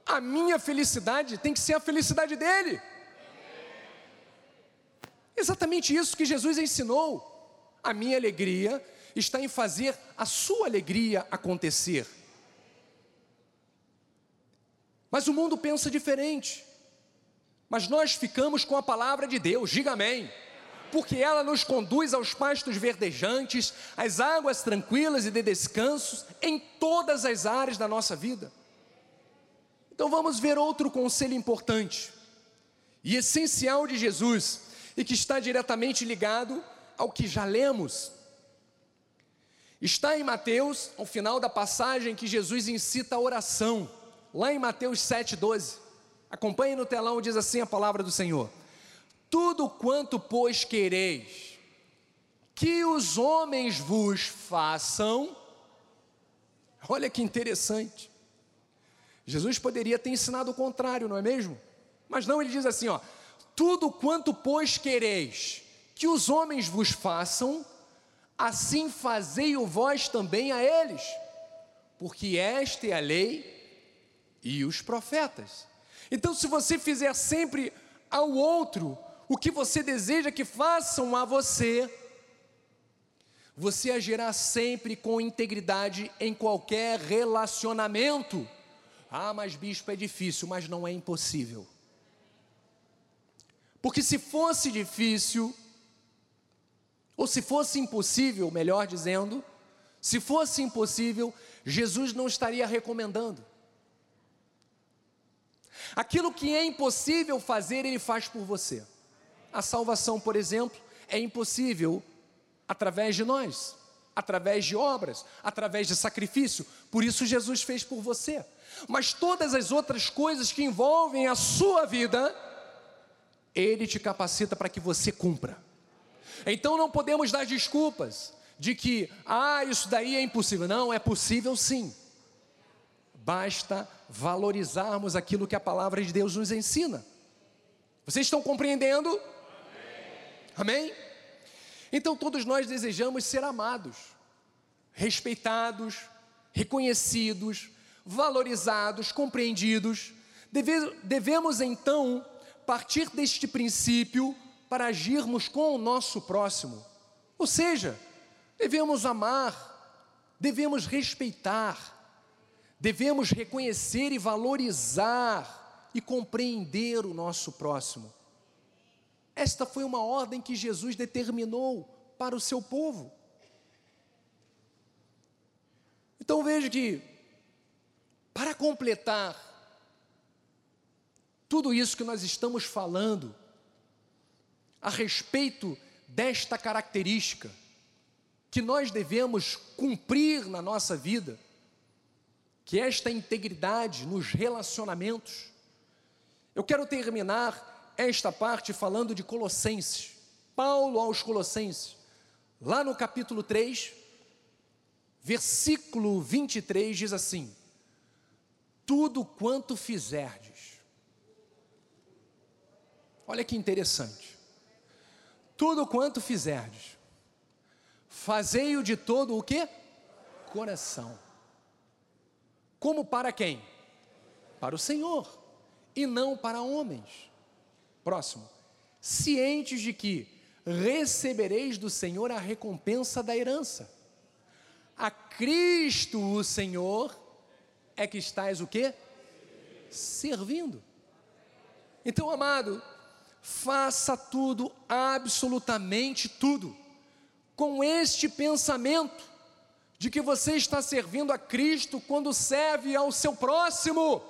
A minha felicidade tem que ser a felicidade dele. Exatamente isso que Jesus ensinou. A minha alegria está em fazer a sua alegria acontecer. Mas o mundo pensa diferente. Mas nós ficamos com a palavra de Deus, diga amém. Porque ela nos conduz aos pastos verdejantes, às águas tranquilas e de descansos em todas as áreas da nossa vida. Então vamos ver outro conselho importante e essencial de Jesus e que está diretamente ligado ao que já lemos. Está em Mateus, ao final da passagem que Jesus incita a oração, lá em Mateus 7,12. Acompanhe no telão, diz assim a palavra do Senhor: Tudo quanto, pois, quereis que os homens vos façam, olha que interessante, Jesus poderia ter ensinado o contrário, não é mesmo? Mas não, ele diz assim: ó, tudo quanto, pois, quereis que os homens vos façam, assim fazei-o vós também a eles, porque esta é a lei e os profetas. Então, se você fizer sempre ao outro o que você deseja que façam a você, você agirá sempre com integridade em qualquer relacionamento. Ah, mas bispo é difícil, mas não é impossível. Porque se fosse difícil, ou se fosse impossível, melhor dizendo, se fosse impossível, Jesus não estaria recomendando. Aquilo que é impossível fazer, Ele faz por você. A salvação, por exemplo, é impossível através de nós, através de obras, através de sacrifício. Por isso, Jesus fez por você mas todas as outras coisas que envolvem a sua vida, Ele te capacita para que você cumpra. Então não podemos dar desculpas de que, ah, isso daí é impossível. Não, é possível sim. Basta valorizarmos aquilo que a palavra de Deus nos ensina. Vocês estão compreendendo? Amém? Amém? Então todos nós desejamos ser amados, respeitados, reconhecidos, valorizados, compreendidos. Deve, devemos então partir deste princípio para agirmos com o nosso próximo. Ou seja, devemos amar, devemos respeitar, devemos reconhecer e valorizar e compreender o nosso próximo. Esta foi uma ordem que Jesus determinou para o seu povo. Então veja que para completar tudo isso que nós estamos falando a respeito desta característica que nós devemos cumprir na nossa vida, que esta integridade nos relacionamentos. Eu quero terminar esta parte falando de Colossenses. Paulo aos Colossenses, lá no capítulo 3, versículo 23 diz assim: tudo quanto fizerdes. Olha que interessante. Tudo quanto fizerdes, fazei-o de todo o que? Coração. Como para quem? Para o Senhor, e não para homens. Próximo. Cientes de que recebereis do Senhor a recompensa da herança. A Cristo o Senhor é que estás o quê? Servindo. Então, amado, faça tudo, absolutamente tudo, com este pensamento de que você está servindo a Cristo quando serve ao seu próximo.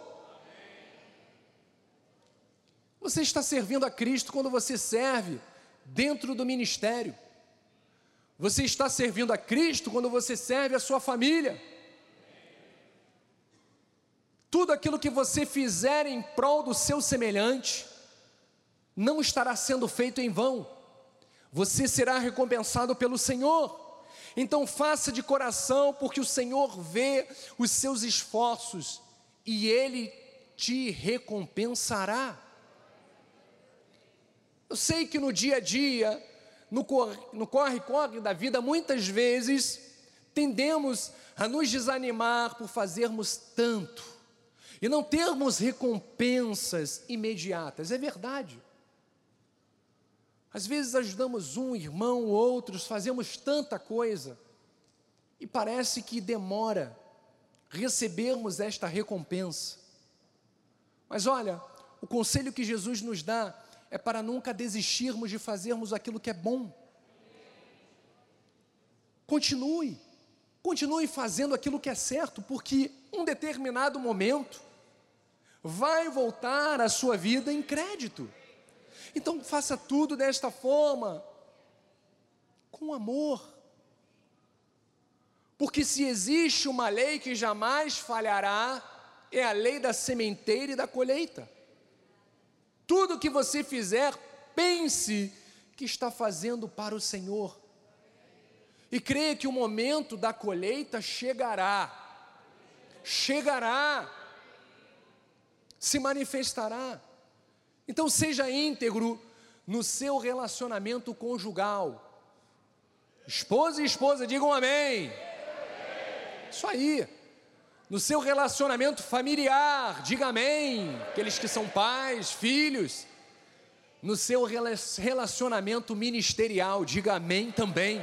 Você está servindo a Cristo quando você serve dentro do ministério. Você está servindo a Cristo quando você serve a sua família. Tudo aquilo que você fizer em prol do seu semelhante não estará sendo feito em vão. Você será recompensado pelo Senhor. Então faça de coração, porque o Senhor vê os seus esforços e ele te recompensará. Eu sei que no dia a dia no corre-corre da vida, muitas vezes tendemos a nos desanimar por fazermos tanto e não termos recompensas imediatas. É verdade. Às vezes ajudamos um irmão, outros, fazemos tanta coisa e parece que demora recebermos esta recompensa. Mas olha, o conselho que Jesus nos dá é para nunca desistirmos de fazermos aquilo que é bom. Continue, continue fazendo aquilo que é certo, porque um determinado momento vai voltar a sua vida em crédito. Então faça tudo desta forma, com amor. Porque se existe uma lei que jamais falhará, é a lei da sementeira e da colheita. Tudo que você fizer, pense que está fazendo para o Senhor. E creia que o momento da colheita chegará. Chegará. Se manifestará. Então seja íntegro no seu relacionamento conjugal. Esposa e esposa, digam amém. Isso aí no seu relacionamento familiar, diga amém, aqueles que são pais, filhos, no seu relacionamento ministerial, diga amém também.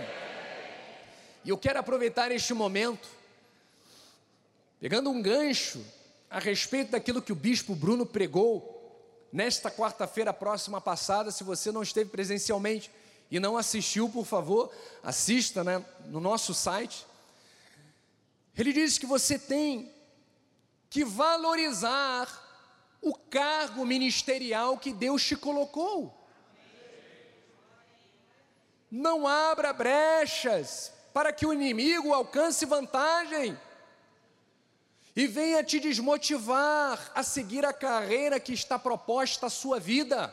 E eu quero aproveitar este momento, pegando um gancho a respeito daquilo que o bispo Bruno pregou nesta quarta-feira próxima passada, se você não esteve presencialmente e não assistiu, por favor, assista né, no nosso site ele diz que você tem que valorizar o cargo ministerial que Deus te colocou. Não abra brechas para que o inimigo alcance vantagem e venha te desmotivar a seguir a carreira que está proposta à sua vida.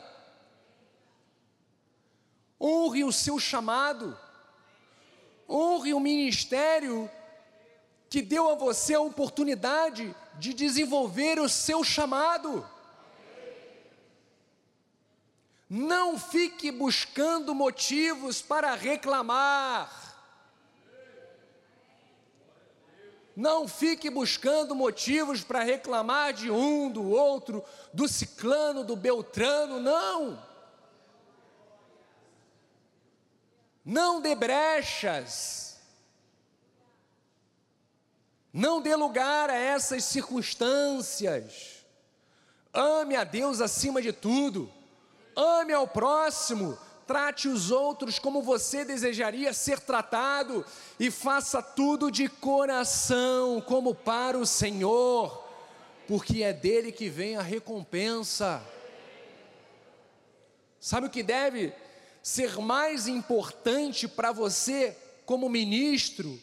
Honre o seu chamado, honre o ministério que deu a você a oportunidade de desenvolver o seu chamado. Não fique buscando motivos para reclamar. Não fique buscando motivos para reclamar de um, do outro, do ciclano, do beltrano, não. Não dê brechas não dê lugar a essas circunstâncias. Ame a Deus acima de tudo. Ame ao próximo. Trate os outros como você desejaria ser tratado e faça tudo de coração, como para o Senhor, porque é dele que vem a recompensa. Sabe o que deve ser mais importante para você como ministro?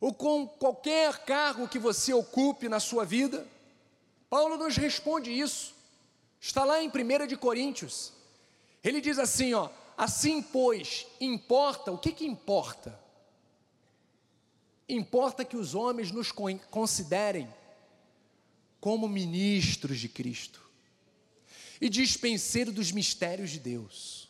ou com qualquer cargo que você ocupe na sua vida? Paulo nos responde isso. Está lá em 1 de Coríntios. Ele diz assim, ó: "Assim, pois, importa, o que que importa? Importa que os homens nos considerem como ministros de Cristo e dispenseiros dos mistérios de Deus.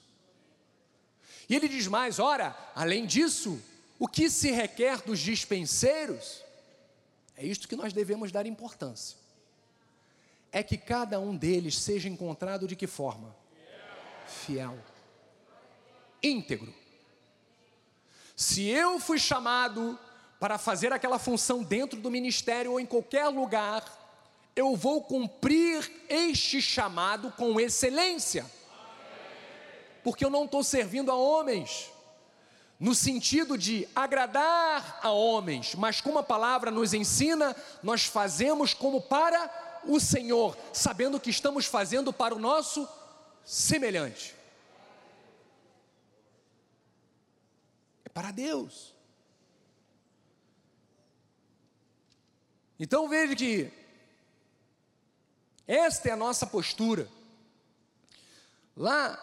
E ele diz mais: ora, além disso, o que se requer dos dispenseiros é isto que nós devemos dar importância. É que cada um deles seja encontrado de que forma? Fiel. Íntegro. Se eu fui chamado para fazer aquela função dentro do ministério ou em qualquer lugar, eu vou cumprir este chamado com excelência. Porque eu não estou servindo a homens, no sentido de agradar a homens, mas como a palavra nos ensina, nós fazemos como para o Senhor, sabendo que estamos fazendo para o nosso semelhante. É para Deus. Então veja que esta é a nossa postura. Lá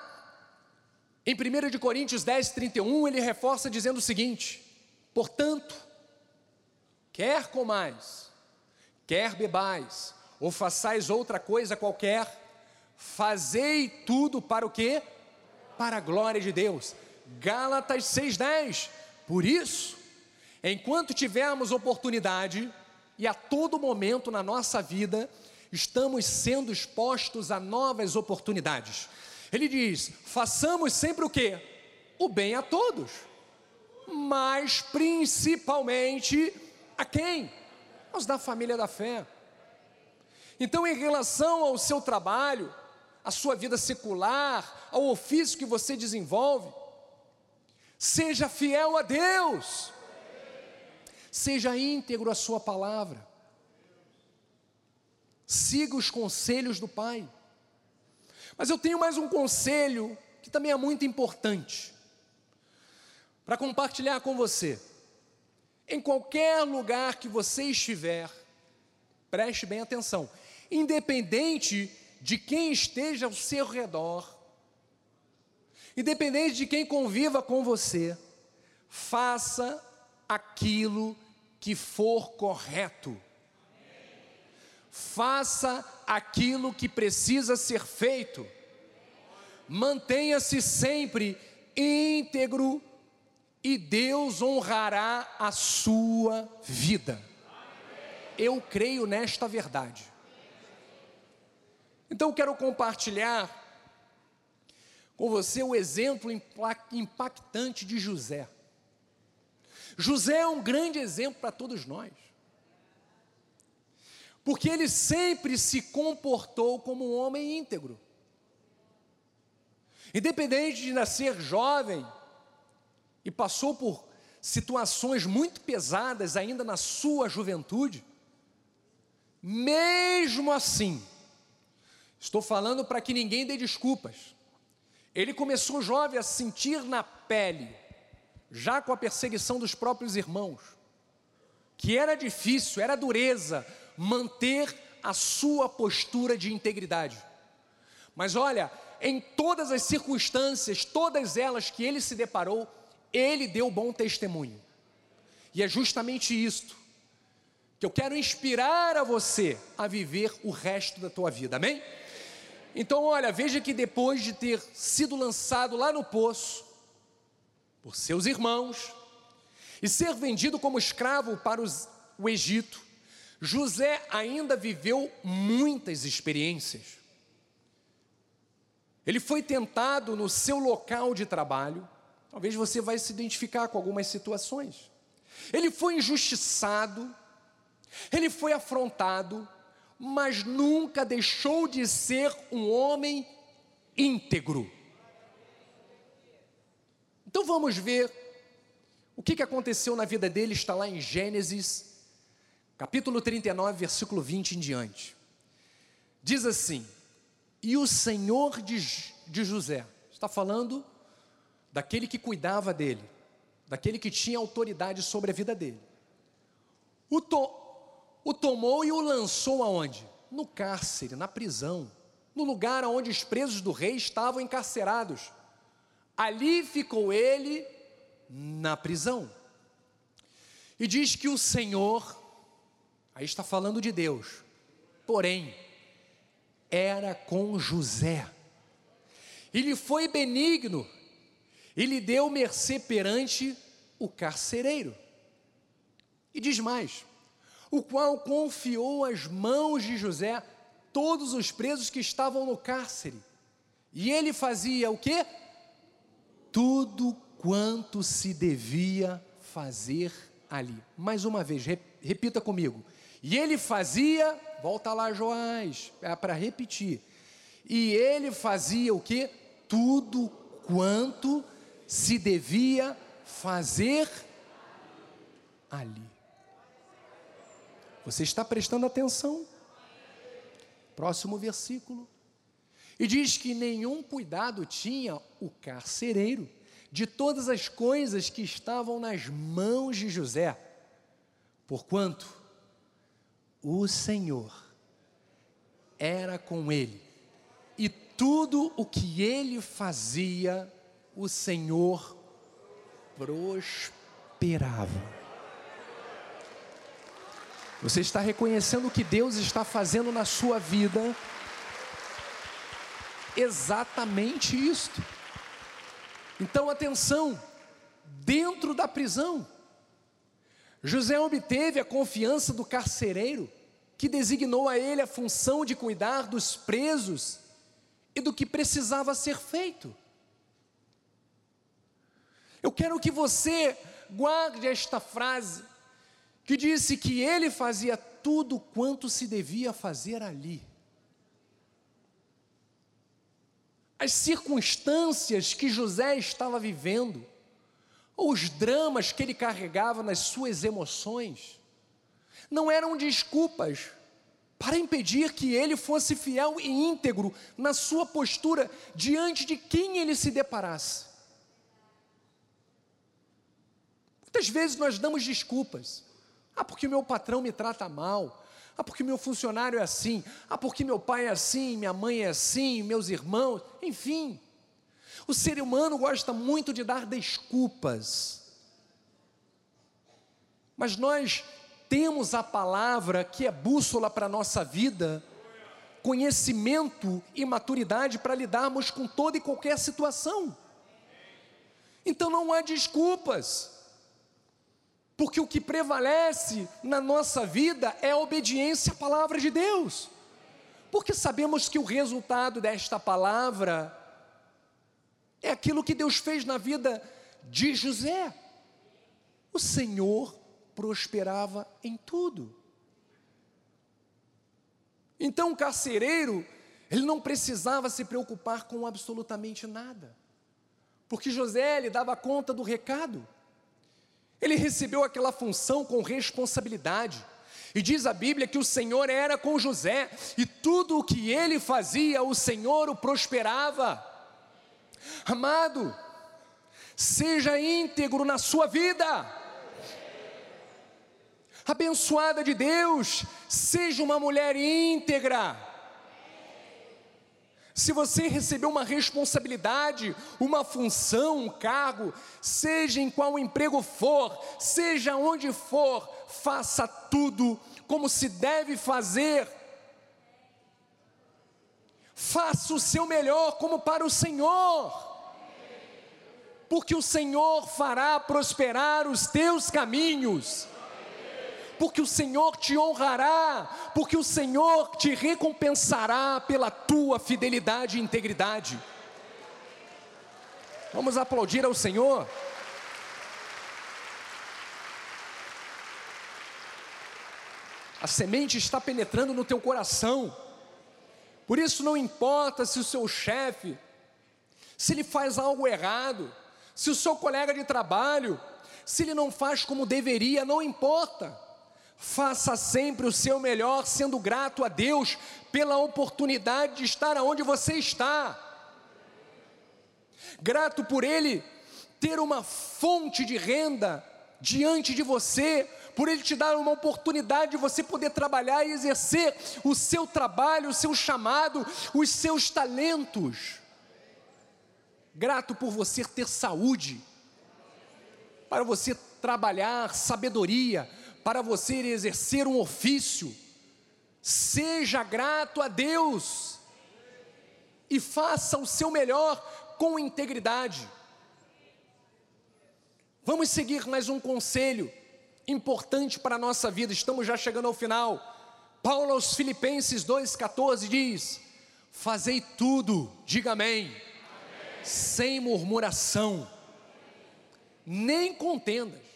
em 1 de Coríntios 10, 31, ele reforça dizendo o seguinte: Portanto, quer comais, quer bebais, ou façais outra coisa qualquer, fazei tudo para o quê? Para a glória de Deus. Gálatas 6,10. Por isso, enquanto tivermos oportunidade, e a todo momento na nossa vida, estamos sendo expostos a novas oportunidades. Ele diz: façamos sempre o que? O bem a todos, mas principalmente a quem? Aos da família da fé. Então, em relação ao seu trabalho, à sua vida secular, ao ofício que você desenvolve, seja fiel a Deus, seja íntegro à sua palavra, siga os conselhos do Pai. Mas eu tenho mais um conselho que também é muito importante para compartilhar com você. Em qualquer lugar que você estiver, preste bem atenção independente de quem esteja ao seu redor, independente de quem conviva com você, faça aquilo que for correto. Faça aquilo que precisa ser feito. Mantenha-se sempre íntegro e Deus honrará a sua vida. Eu creio nesta verdade. Então eu quero compartilhar com você o exemplo impactante de José. José é um grande exemplo para todos nós. Porque ele sempre se comportou como um homem íntegro. Independente de nascer jovem e passou por situações muito pesadas ainda na sua juventude, mesmo assim, Estou falando para que ninguém dê desculpas. Ele começou jovem a sentir na pele, já com a perseguição dos próprios irmãos, que era difícil, era dureza manter a sua postura de integridade. Mas olha, em todas as circunstâncias, todas elas que ele se deparou, ele deu bom testemunho. E é justamente isto que eu quero inspirar a você a viver o resto da tua vida. Amém? Então, olha, veja que depois de ter sido lançado lá no poço por seus irmãos e ser vendido como escravo para os, o Egito, José ainda viveu muitas experiências. Ele foi tentado no seu local de trabalho, talvez você vai se identificar com algumas situações. Ele foi injustiçado, ele foi afrontado, mas nunca deixou de ser um homem íntegro. Então vamos ver o que, aconteceu na vida dele, está lá em Gênesis, capítulo 39, versículo 20 em diante. Diz assim: E o Senhor de, de José, está falando daquele que cuidava dele, daquele que tinha autoridade sobre a vida dele. O, to, o tomou e o lançou aonde? No cárcere, na prisão, no lugar onde os presos do rei estavam encarcerados. Ali ficou ele na prisão. E diz que o Senhor, aí está falando de Deus, porém, era com José. E lhe foi benigno, e lhe deu mercê perante o carcereiro. E diz mais: o qual confiou às mãos de José todos os presos que estavam no cárcere. E ele fazia o que? Tudo quanto se devia fazer ali. Mais uma vez, repita comigo. E ele fazia, volta lá, Joás, é para repetir. E ele fazia o que? Tudo quanto se devia fazer ali. Você está prestando atenção? Próximo versículo. E diz que nenhum cuidado tinha o carcereiro de todas as coisas que estavam nas mãos de José, porquanto o Senhor era com ele, e tudo o que ele fazia, o Senhor prosperava. Você está reconhecendo o que Deus está fazendo na sua vida? Exatamente isto. Então, atenção, dentro da prisão, José obteve a confiança do carcereiro, que designou a ele a função de cuidar dos presos e do que precisava ser feito. Eu quero que você guarde esta frase que disse que ele fazia tudo quanto se devia fazer ali. As circunstâncias que José estava vivendo, os dramas que ele carregava nas suas emoções, não eram desculpas para impedir que ele fosse fiel e íntegro na sua postura diante de quem ele se deparasse. Muitas vezes nós damos desculpas. Ah, porque meu patrão me trata mal. Ah, porque meu funcionário é assim. Ah, porque meu pai é assim, minha mãe é assim, meus irmãos. Enfim. O ser humano gosta muito de dar desculpas. Mas nós temos a palavra que é bússola para a nossa vida, conhecimento e maturidade para lidarmos com toda e qualquer situação. Então não há desculpas. Porque o que prevalece na nossa vida é a obediência à palavra de Deus. Porque sabemos que o resultado desta palavra é aquilo que Deus fez na vida de José. O Senhor prosperava em tudo. Então o carcereiro, ele não precisava se preocupar com absolutamente nada. Porque José lhe dava conta do recado. Ele recebeu aquela função com responsabilidade. E diz a Bíblia que o Senhor era com José, e tudo o que ele fazia, o Senhor o prosperava. Amado, seja íntegro na sua vida. Abençoada de Deus, seja uma mulher íntegra se você recebeu uma responsabilidade, uma função, um cargo, seja em qual emprego for, seja onde for, faça tudo como se deve fazer. Faça o seu melhor como para o Senhor, porque o Senhor fará prosperar os teus caminhos porque o Senhor te honrará, porque o Senhor te recompensará pela tua fidelidade e integridade. Vamos aplaudir ao Senhor. A semente está penetrando no teu coração. Por isso não importa se o seu chefe, se ele faz algo errado, se o seu colega de trabalho, se ele não faz como deveria, não importa. Faça sempre o seu melhor, sendo grato a Deus pela oportunidade de estar onde você está. Grato por Ele ter uma fonte de renda diante de você, por Ele te dar uma oportunidade de você poder trabalhar e exercer o seu trabalho, o seu chamado, os seus talentos. Grato por você ter saúde, para você trabalhar, sabedoria, para você exercer um ofício, seja grato a Deus e faça o seu melhor com integridade. Vamos seguir mais um conselho importante para a nossa vida, estamos já chegando ao final. Paulo aos Filipenses 2,14 diz: Fazei tudo, diga amém, amém. sem murmuração, nem contendas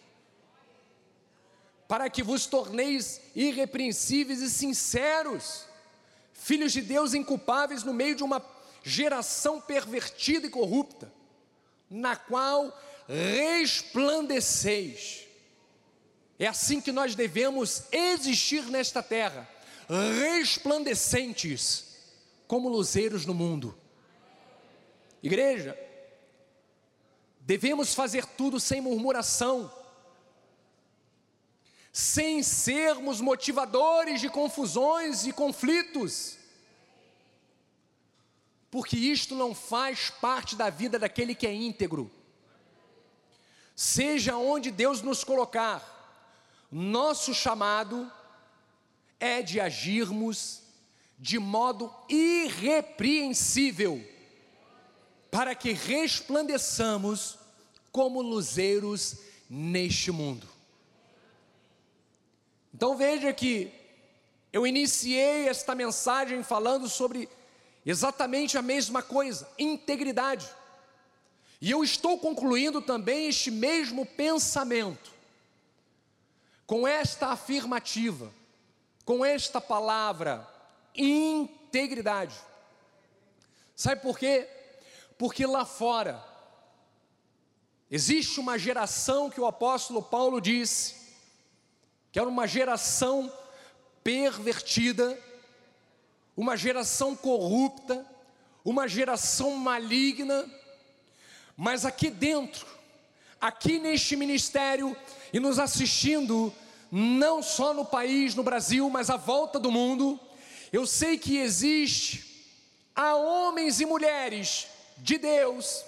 para que vos torneis irrepreensíveis e sinceros, filhos de Deus inculpáveis no meio de uma geração pervertida e corrupta, na qual resplandeceis. É assim que nós devemos existir nesta terra, resplandecentes, como luzeiros no mundo. Igreja, devemos fazer tudo sem murmuração, sem sermos motivadores de confusões e conflitos, porque isto não faz parte da vida daquele que é íntegro. Seja onde Deus nos colocar, nosso chamado é de agirmos de modo irrepreensível, para que resplandeçamos como luzeiros neste mundo. Então veja que eu iniciei esta mensagem falando sobre exatamente a mesma coisa, integridade. E eu estou concluindo também este mesmo pensamento, com esta afirmativa, com esta palavra, integridade. Sabe por quê? Porque lá fora, existe uma geração que o apóstolo Paulo disse, que era uma geração pervertida, uma geração corrupta, uma geração maligna, mas aqui dentro, aqui neste ministério e nos assistindo, não só no país, no Brasil, mas à volta do mundo, eu sei que existe há homens e mulheres de Deus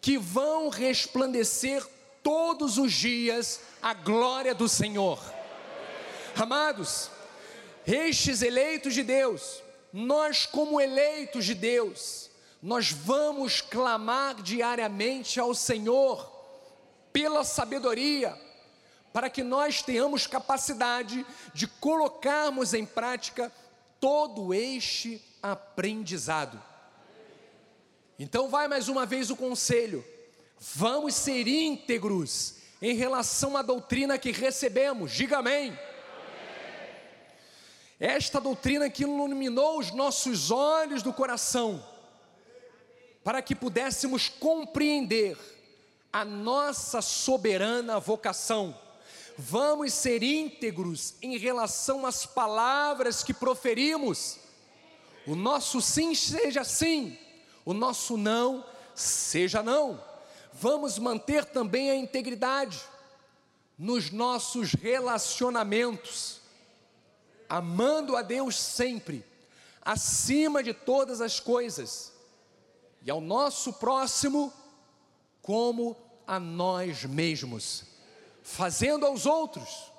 que vão resplandecer todos os dias a glória do Senhor. Amados, estes eleitos de Deus, nós como eleitos de Deus, nós vamos clamar diariamente ao Senhor pela sabedoria, para que nós tenhamos capacidade de colocarmos em prática todo este aprendizado. Então, vai mais uma vez o conselho: vamos ser íntegros em relação à doutrina que recebemos, diga amém. Esta doutrina que iluminou os nossos olhos do coração, para que pudéssemos compreender a nossa soberana vocação. Vamos ser íntegros em relação às palavras que proferimos. O nosso sim seja sim, o nosso não seja não. Vamos manter também a integridade nos nossos relacionamentos, amando a Deus sempre, acima de todas as coisas, e ao nosso próximo como a nós mesmos, fazendo aos outros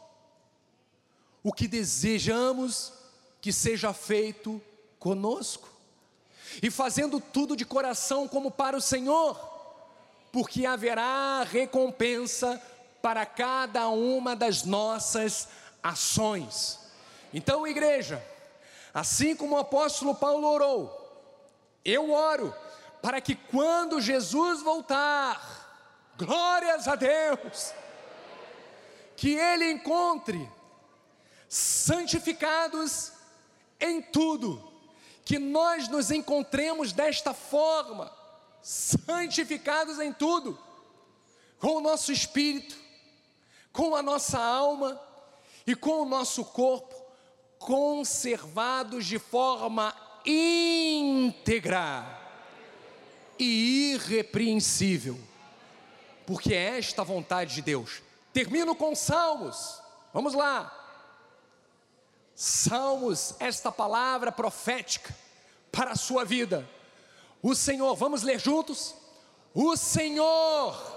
o que desejamos que seja feito conosco, e fazendo tudo de coração como para o Senhor, porque haverá recompensa para cada uma das nossas ações. Então, igreja, assim como o apóstolo Paulo orou, eu oro para que quando Jesus voltar, glórias a Deus, que Ele encontre santificados em tudo, que nós nos encontremos desta forma, santificados em tudo, com o nosso espírito, com a nossa alma e com o nosso corpo, conservados de forma íntegra e irrepreensível, porque é esta vontade de Deus. Termino com Salmos, vamos lá. Salmos, esta palavra profética para a sua vida. O Senhor, vamos ler juntos? O Senhor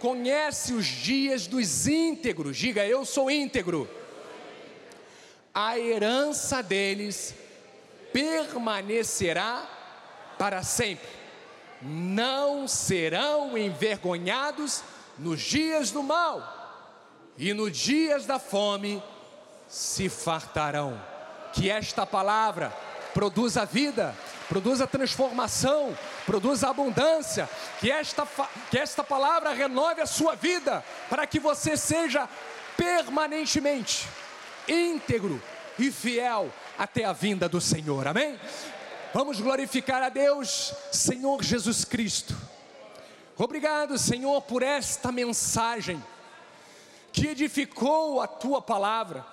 conhece os dias dos íntegros, diga eu sou íntegro. A herança deles permanecerá para sempre não serão envergonhados nos dias do mal, e nos dias da fome se fartarão. Que esta palavra produza vida, produza transformação, produza abundância, que esta, que esta palavra renove a sua vida, para que você seja permanentemente íntegro e fiel até a vinda do Senhor. Amém? Vamos glorificar a Deus, Senhor Jesus Cristo. Obrigado, Senhor, por esta mensagem que edificou a tua palavra.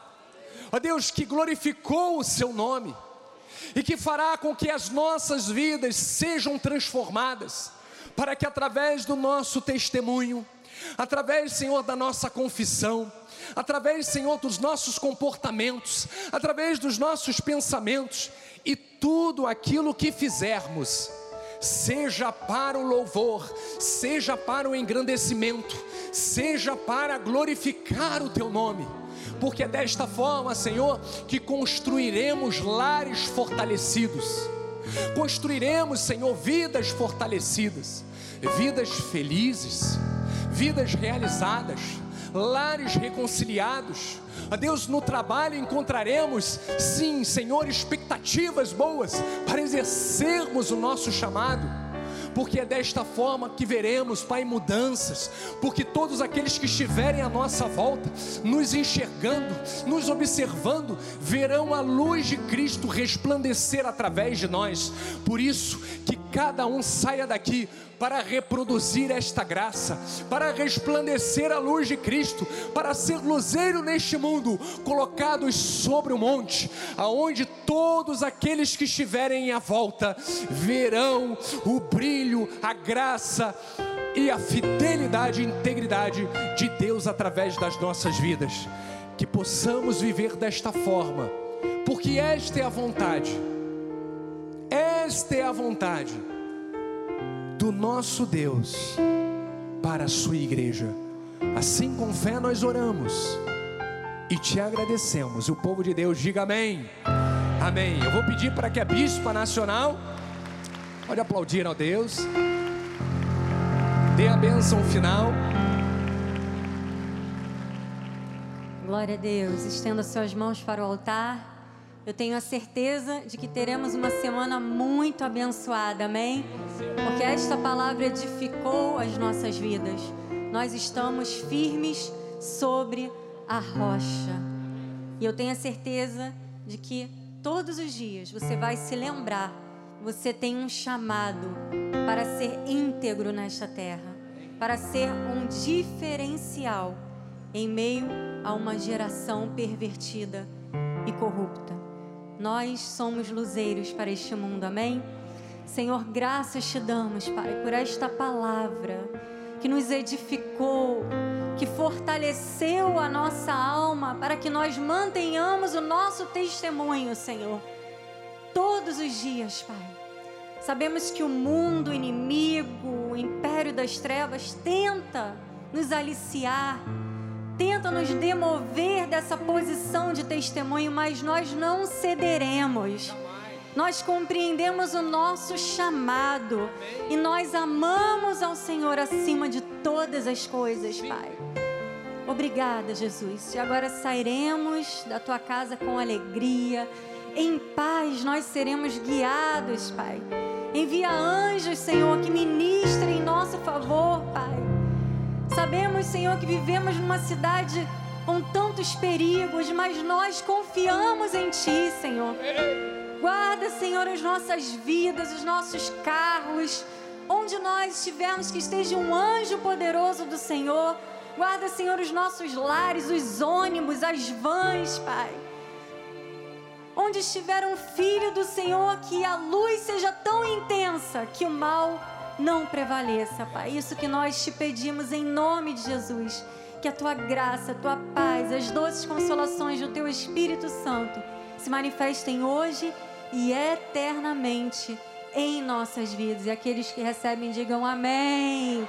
Ó Deus, que glorificou o seu nome e que fará com que as nossas vidas sejam transformadas, para que através do nosso testemunho, através, Senhor, da nossa confissão, através, Senhor, dos nossos comportamentos, através dos nossos pensamentos e tudo aquilo que fizermos, seja para o louvor, seja para o engrandecimento, seja para glorificar o teu nome porque é desta forma, Senhor, que construiremos lares fortalecidos, construiremos, Senhor, vidas fortalecidas, vidas felizes, vidas realizadas, lares reconciliados. A Deus, no trabalho encontraremos, sim, Senhor, expectativas boas para exercermos o nosso chamado porque é desta forma que veremos, Pai, mudanças, porque todos aqueles que estiverem à nossa volta, nos enxergando, nos observando, verão a luz de Cristo resplandecer através de nós. Por isso, que cada um saia daqui para reproduzir esta graça, para resplandecer a luz de Cristo, para ser luzeiro neste mundo, colocados sobre o monte, aonde todos aqueles que estiverem à volta verão o brilho, a graça e a fidelidade e integridade de Deus através das nossas vidas. Que possamos viver desta forma, porque esta é a vontade. Esta é a vontade do nosso Deus para a sua igreja. Assim com fé nós oramos e te agradecemos. O povo de Deus diga amém. Amém. Eu vou pedir para que a Bispa Nacional pode aplaudir ao Deus. Dê a bênção final. Glória a Deus. Estenda suas mãos para o altar. Eu tenho a certeza de que teremos uma semana muito abençoada, amém? Porque esta palavra edificou as nossas vidas. Nós estamos firmes sobre a rocha. E eu tenho a certeza de que todos os dias você vai se lembrar, você tem um chamado para ser íntegro nesta terra, para ser um diferencial em meio a uma geração pervertida e corrupta. Nós somos luzeiros para este mundo, amém? Senhor, graças te damos, Pai, por esta palavra que nos edificou, que fortaleceu a nossa alma para que nós mantenhamos o nosso testemunho, Senhor, todos os dias, Pai. Sabemos que o mundo, o inimigo, o império das trevas tenta nos aliciar, tenta nos demover dessa posição de testemunho, mas nós não cederemos. Nós compreendemos o nosso chamado e nós amamos ao Senhor acima de todas as coisas, Pai. Obrigada, Jesus. E agora sairemos da tua casa com alegria, em paz nós seremos guiados, Pai. Envia anjos, Senhor, que ministrem em nosso favor, Pai Sabemos, Senhor, que vivemos numa cidade com tantos perigos, mas nós confiamos em Ti, Senhor. Guarda, Senhor, as nossas vidas, os nossos carros, onde nós estivermos, que esteja um anjo poderoso do Senhor. Guarda, Senhor, os nossos lares, os ônibus, as vans, Pai. Onde estiver um filho do Senhor, que a luz seja tão intensa que o mal não prevaleça, Pai. Isso que nós te pedimos em nome de Jesus. Que a tua graça, a tua paz, as doces consolações do teu Espírito Santo se manifestem hoje e eternamente em nossas vidas. E aqueles que recebem, digam amém.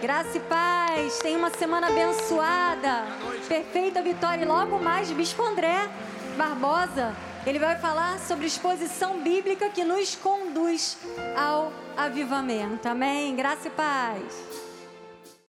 Graça e paz. Tenha uma semana abençoada. Perfeita vitória. E logo mais, Bispo André Barbosa. Ele vai falar sobre exposição bíblica que nos conduz ao avivamento. Amém? Graça e paz.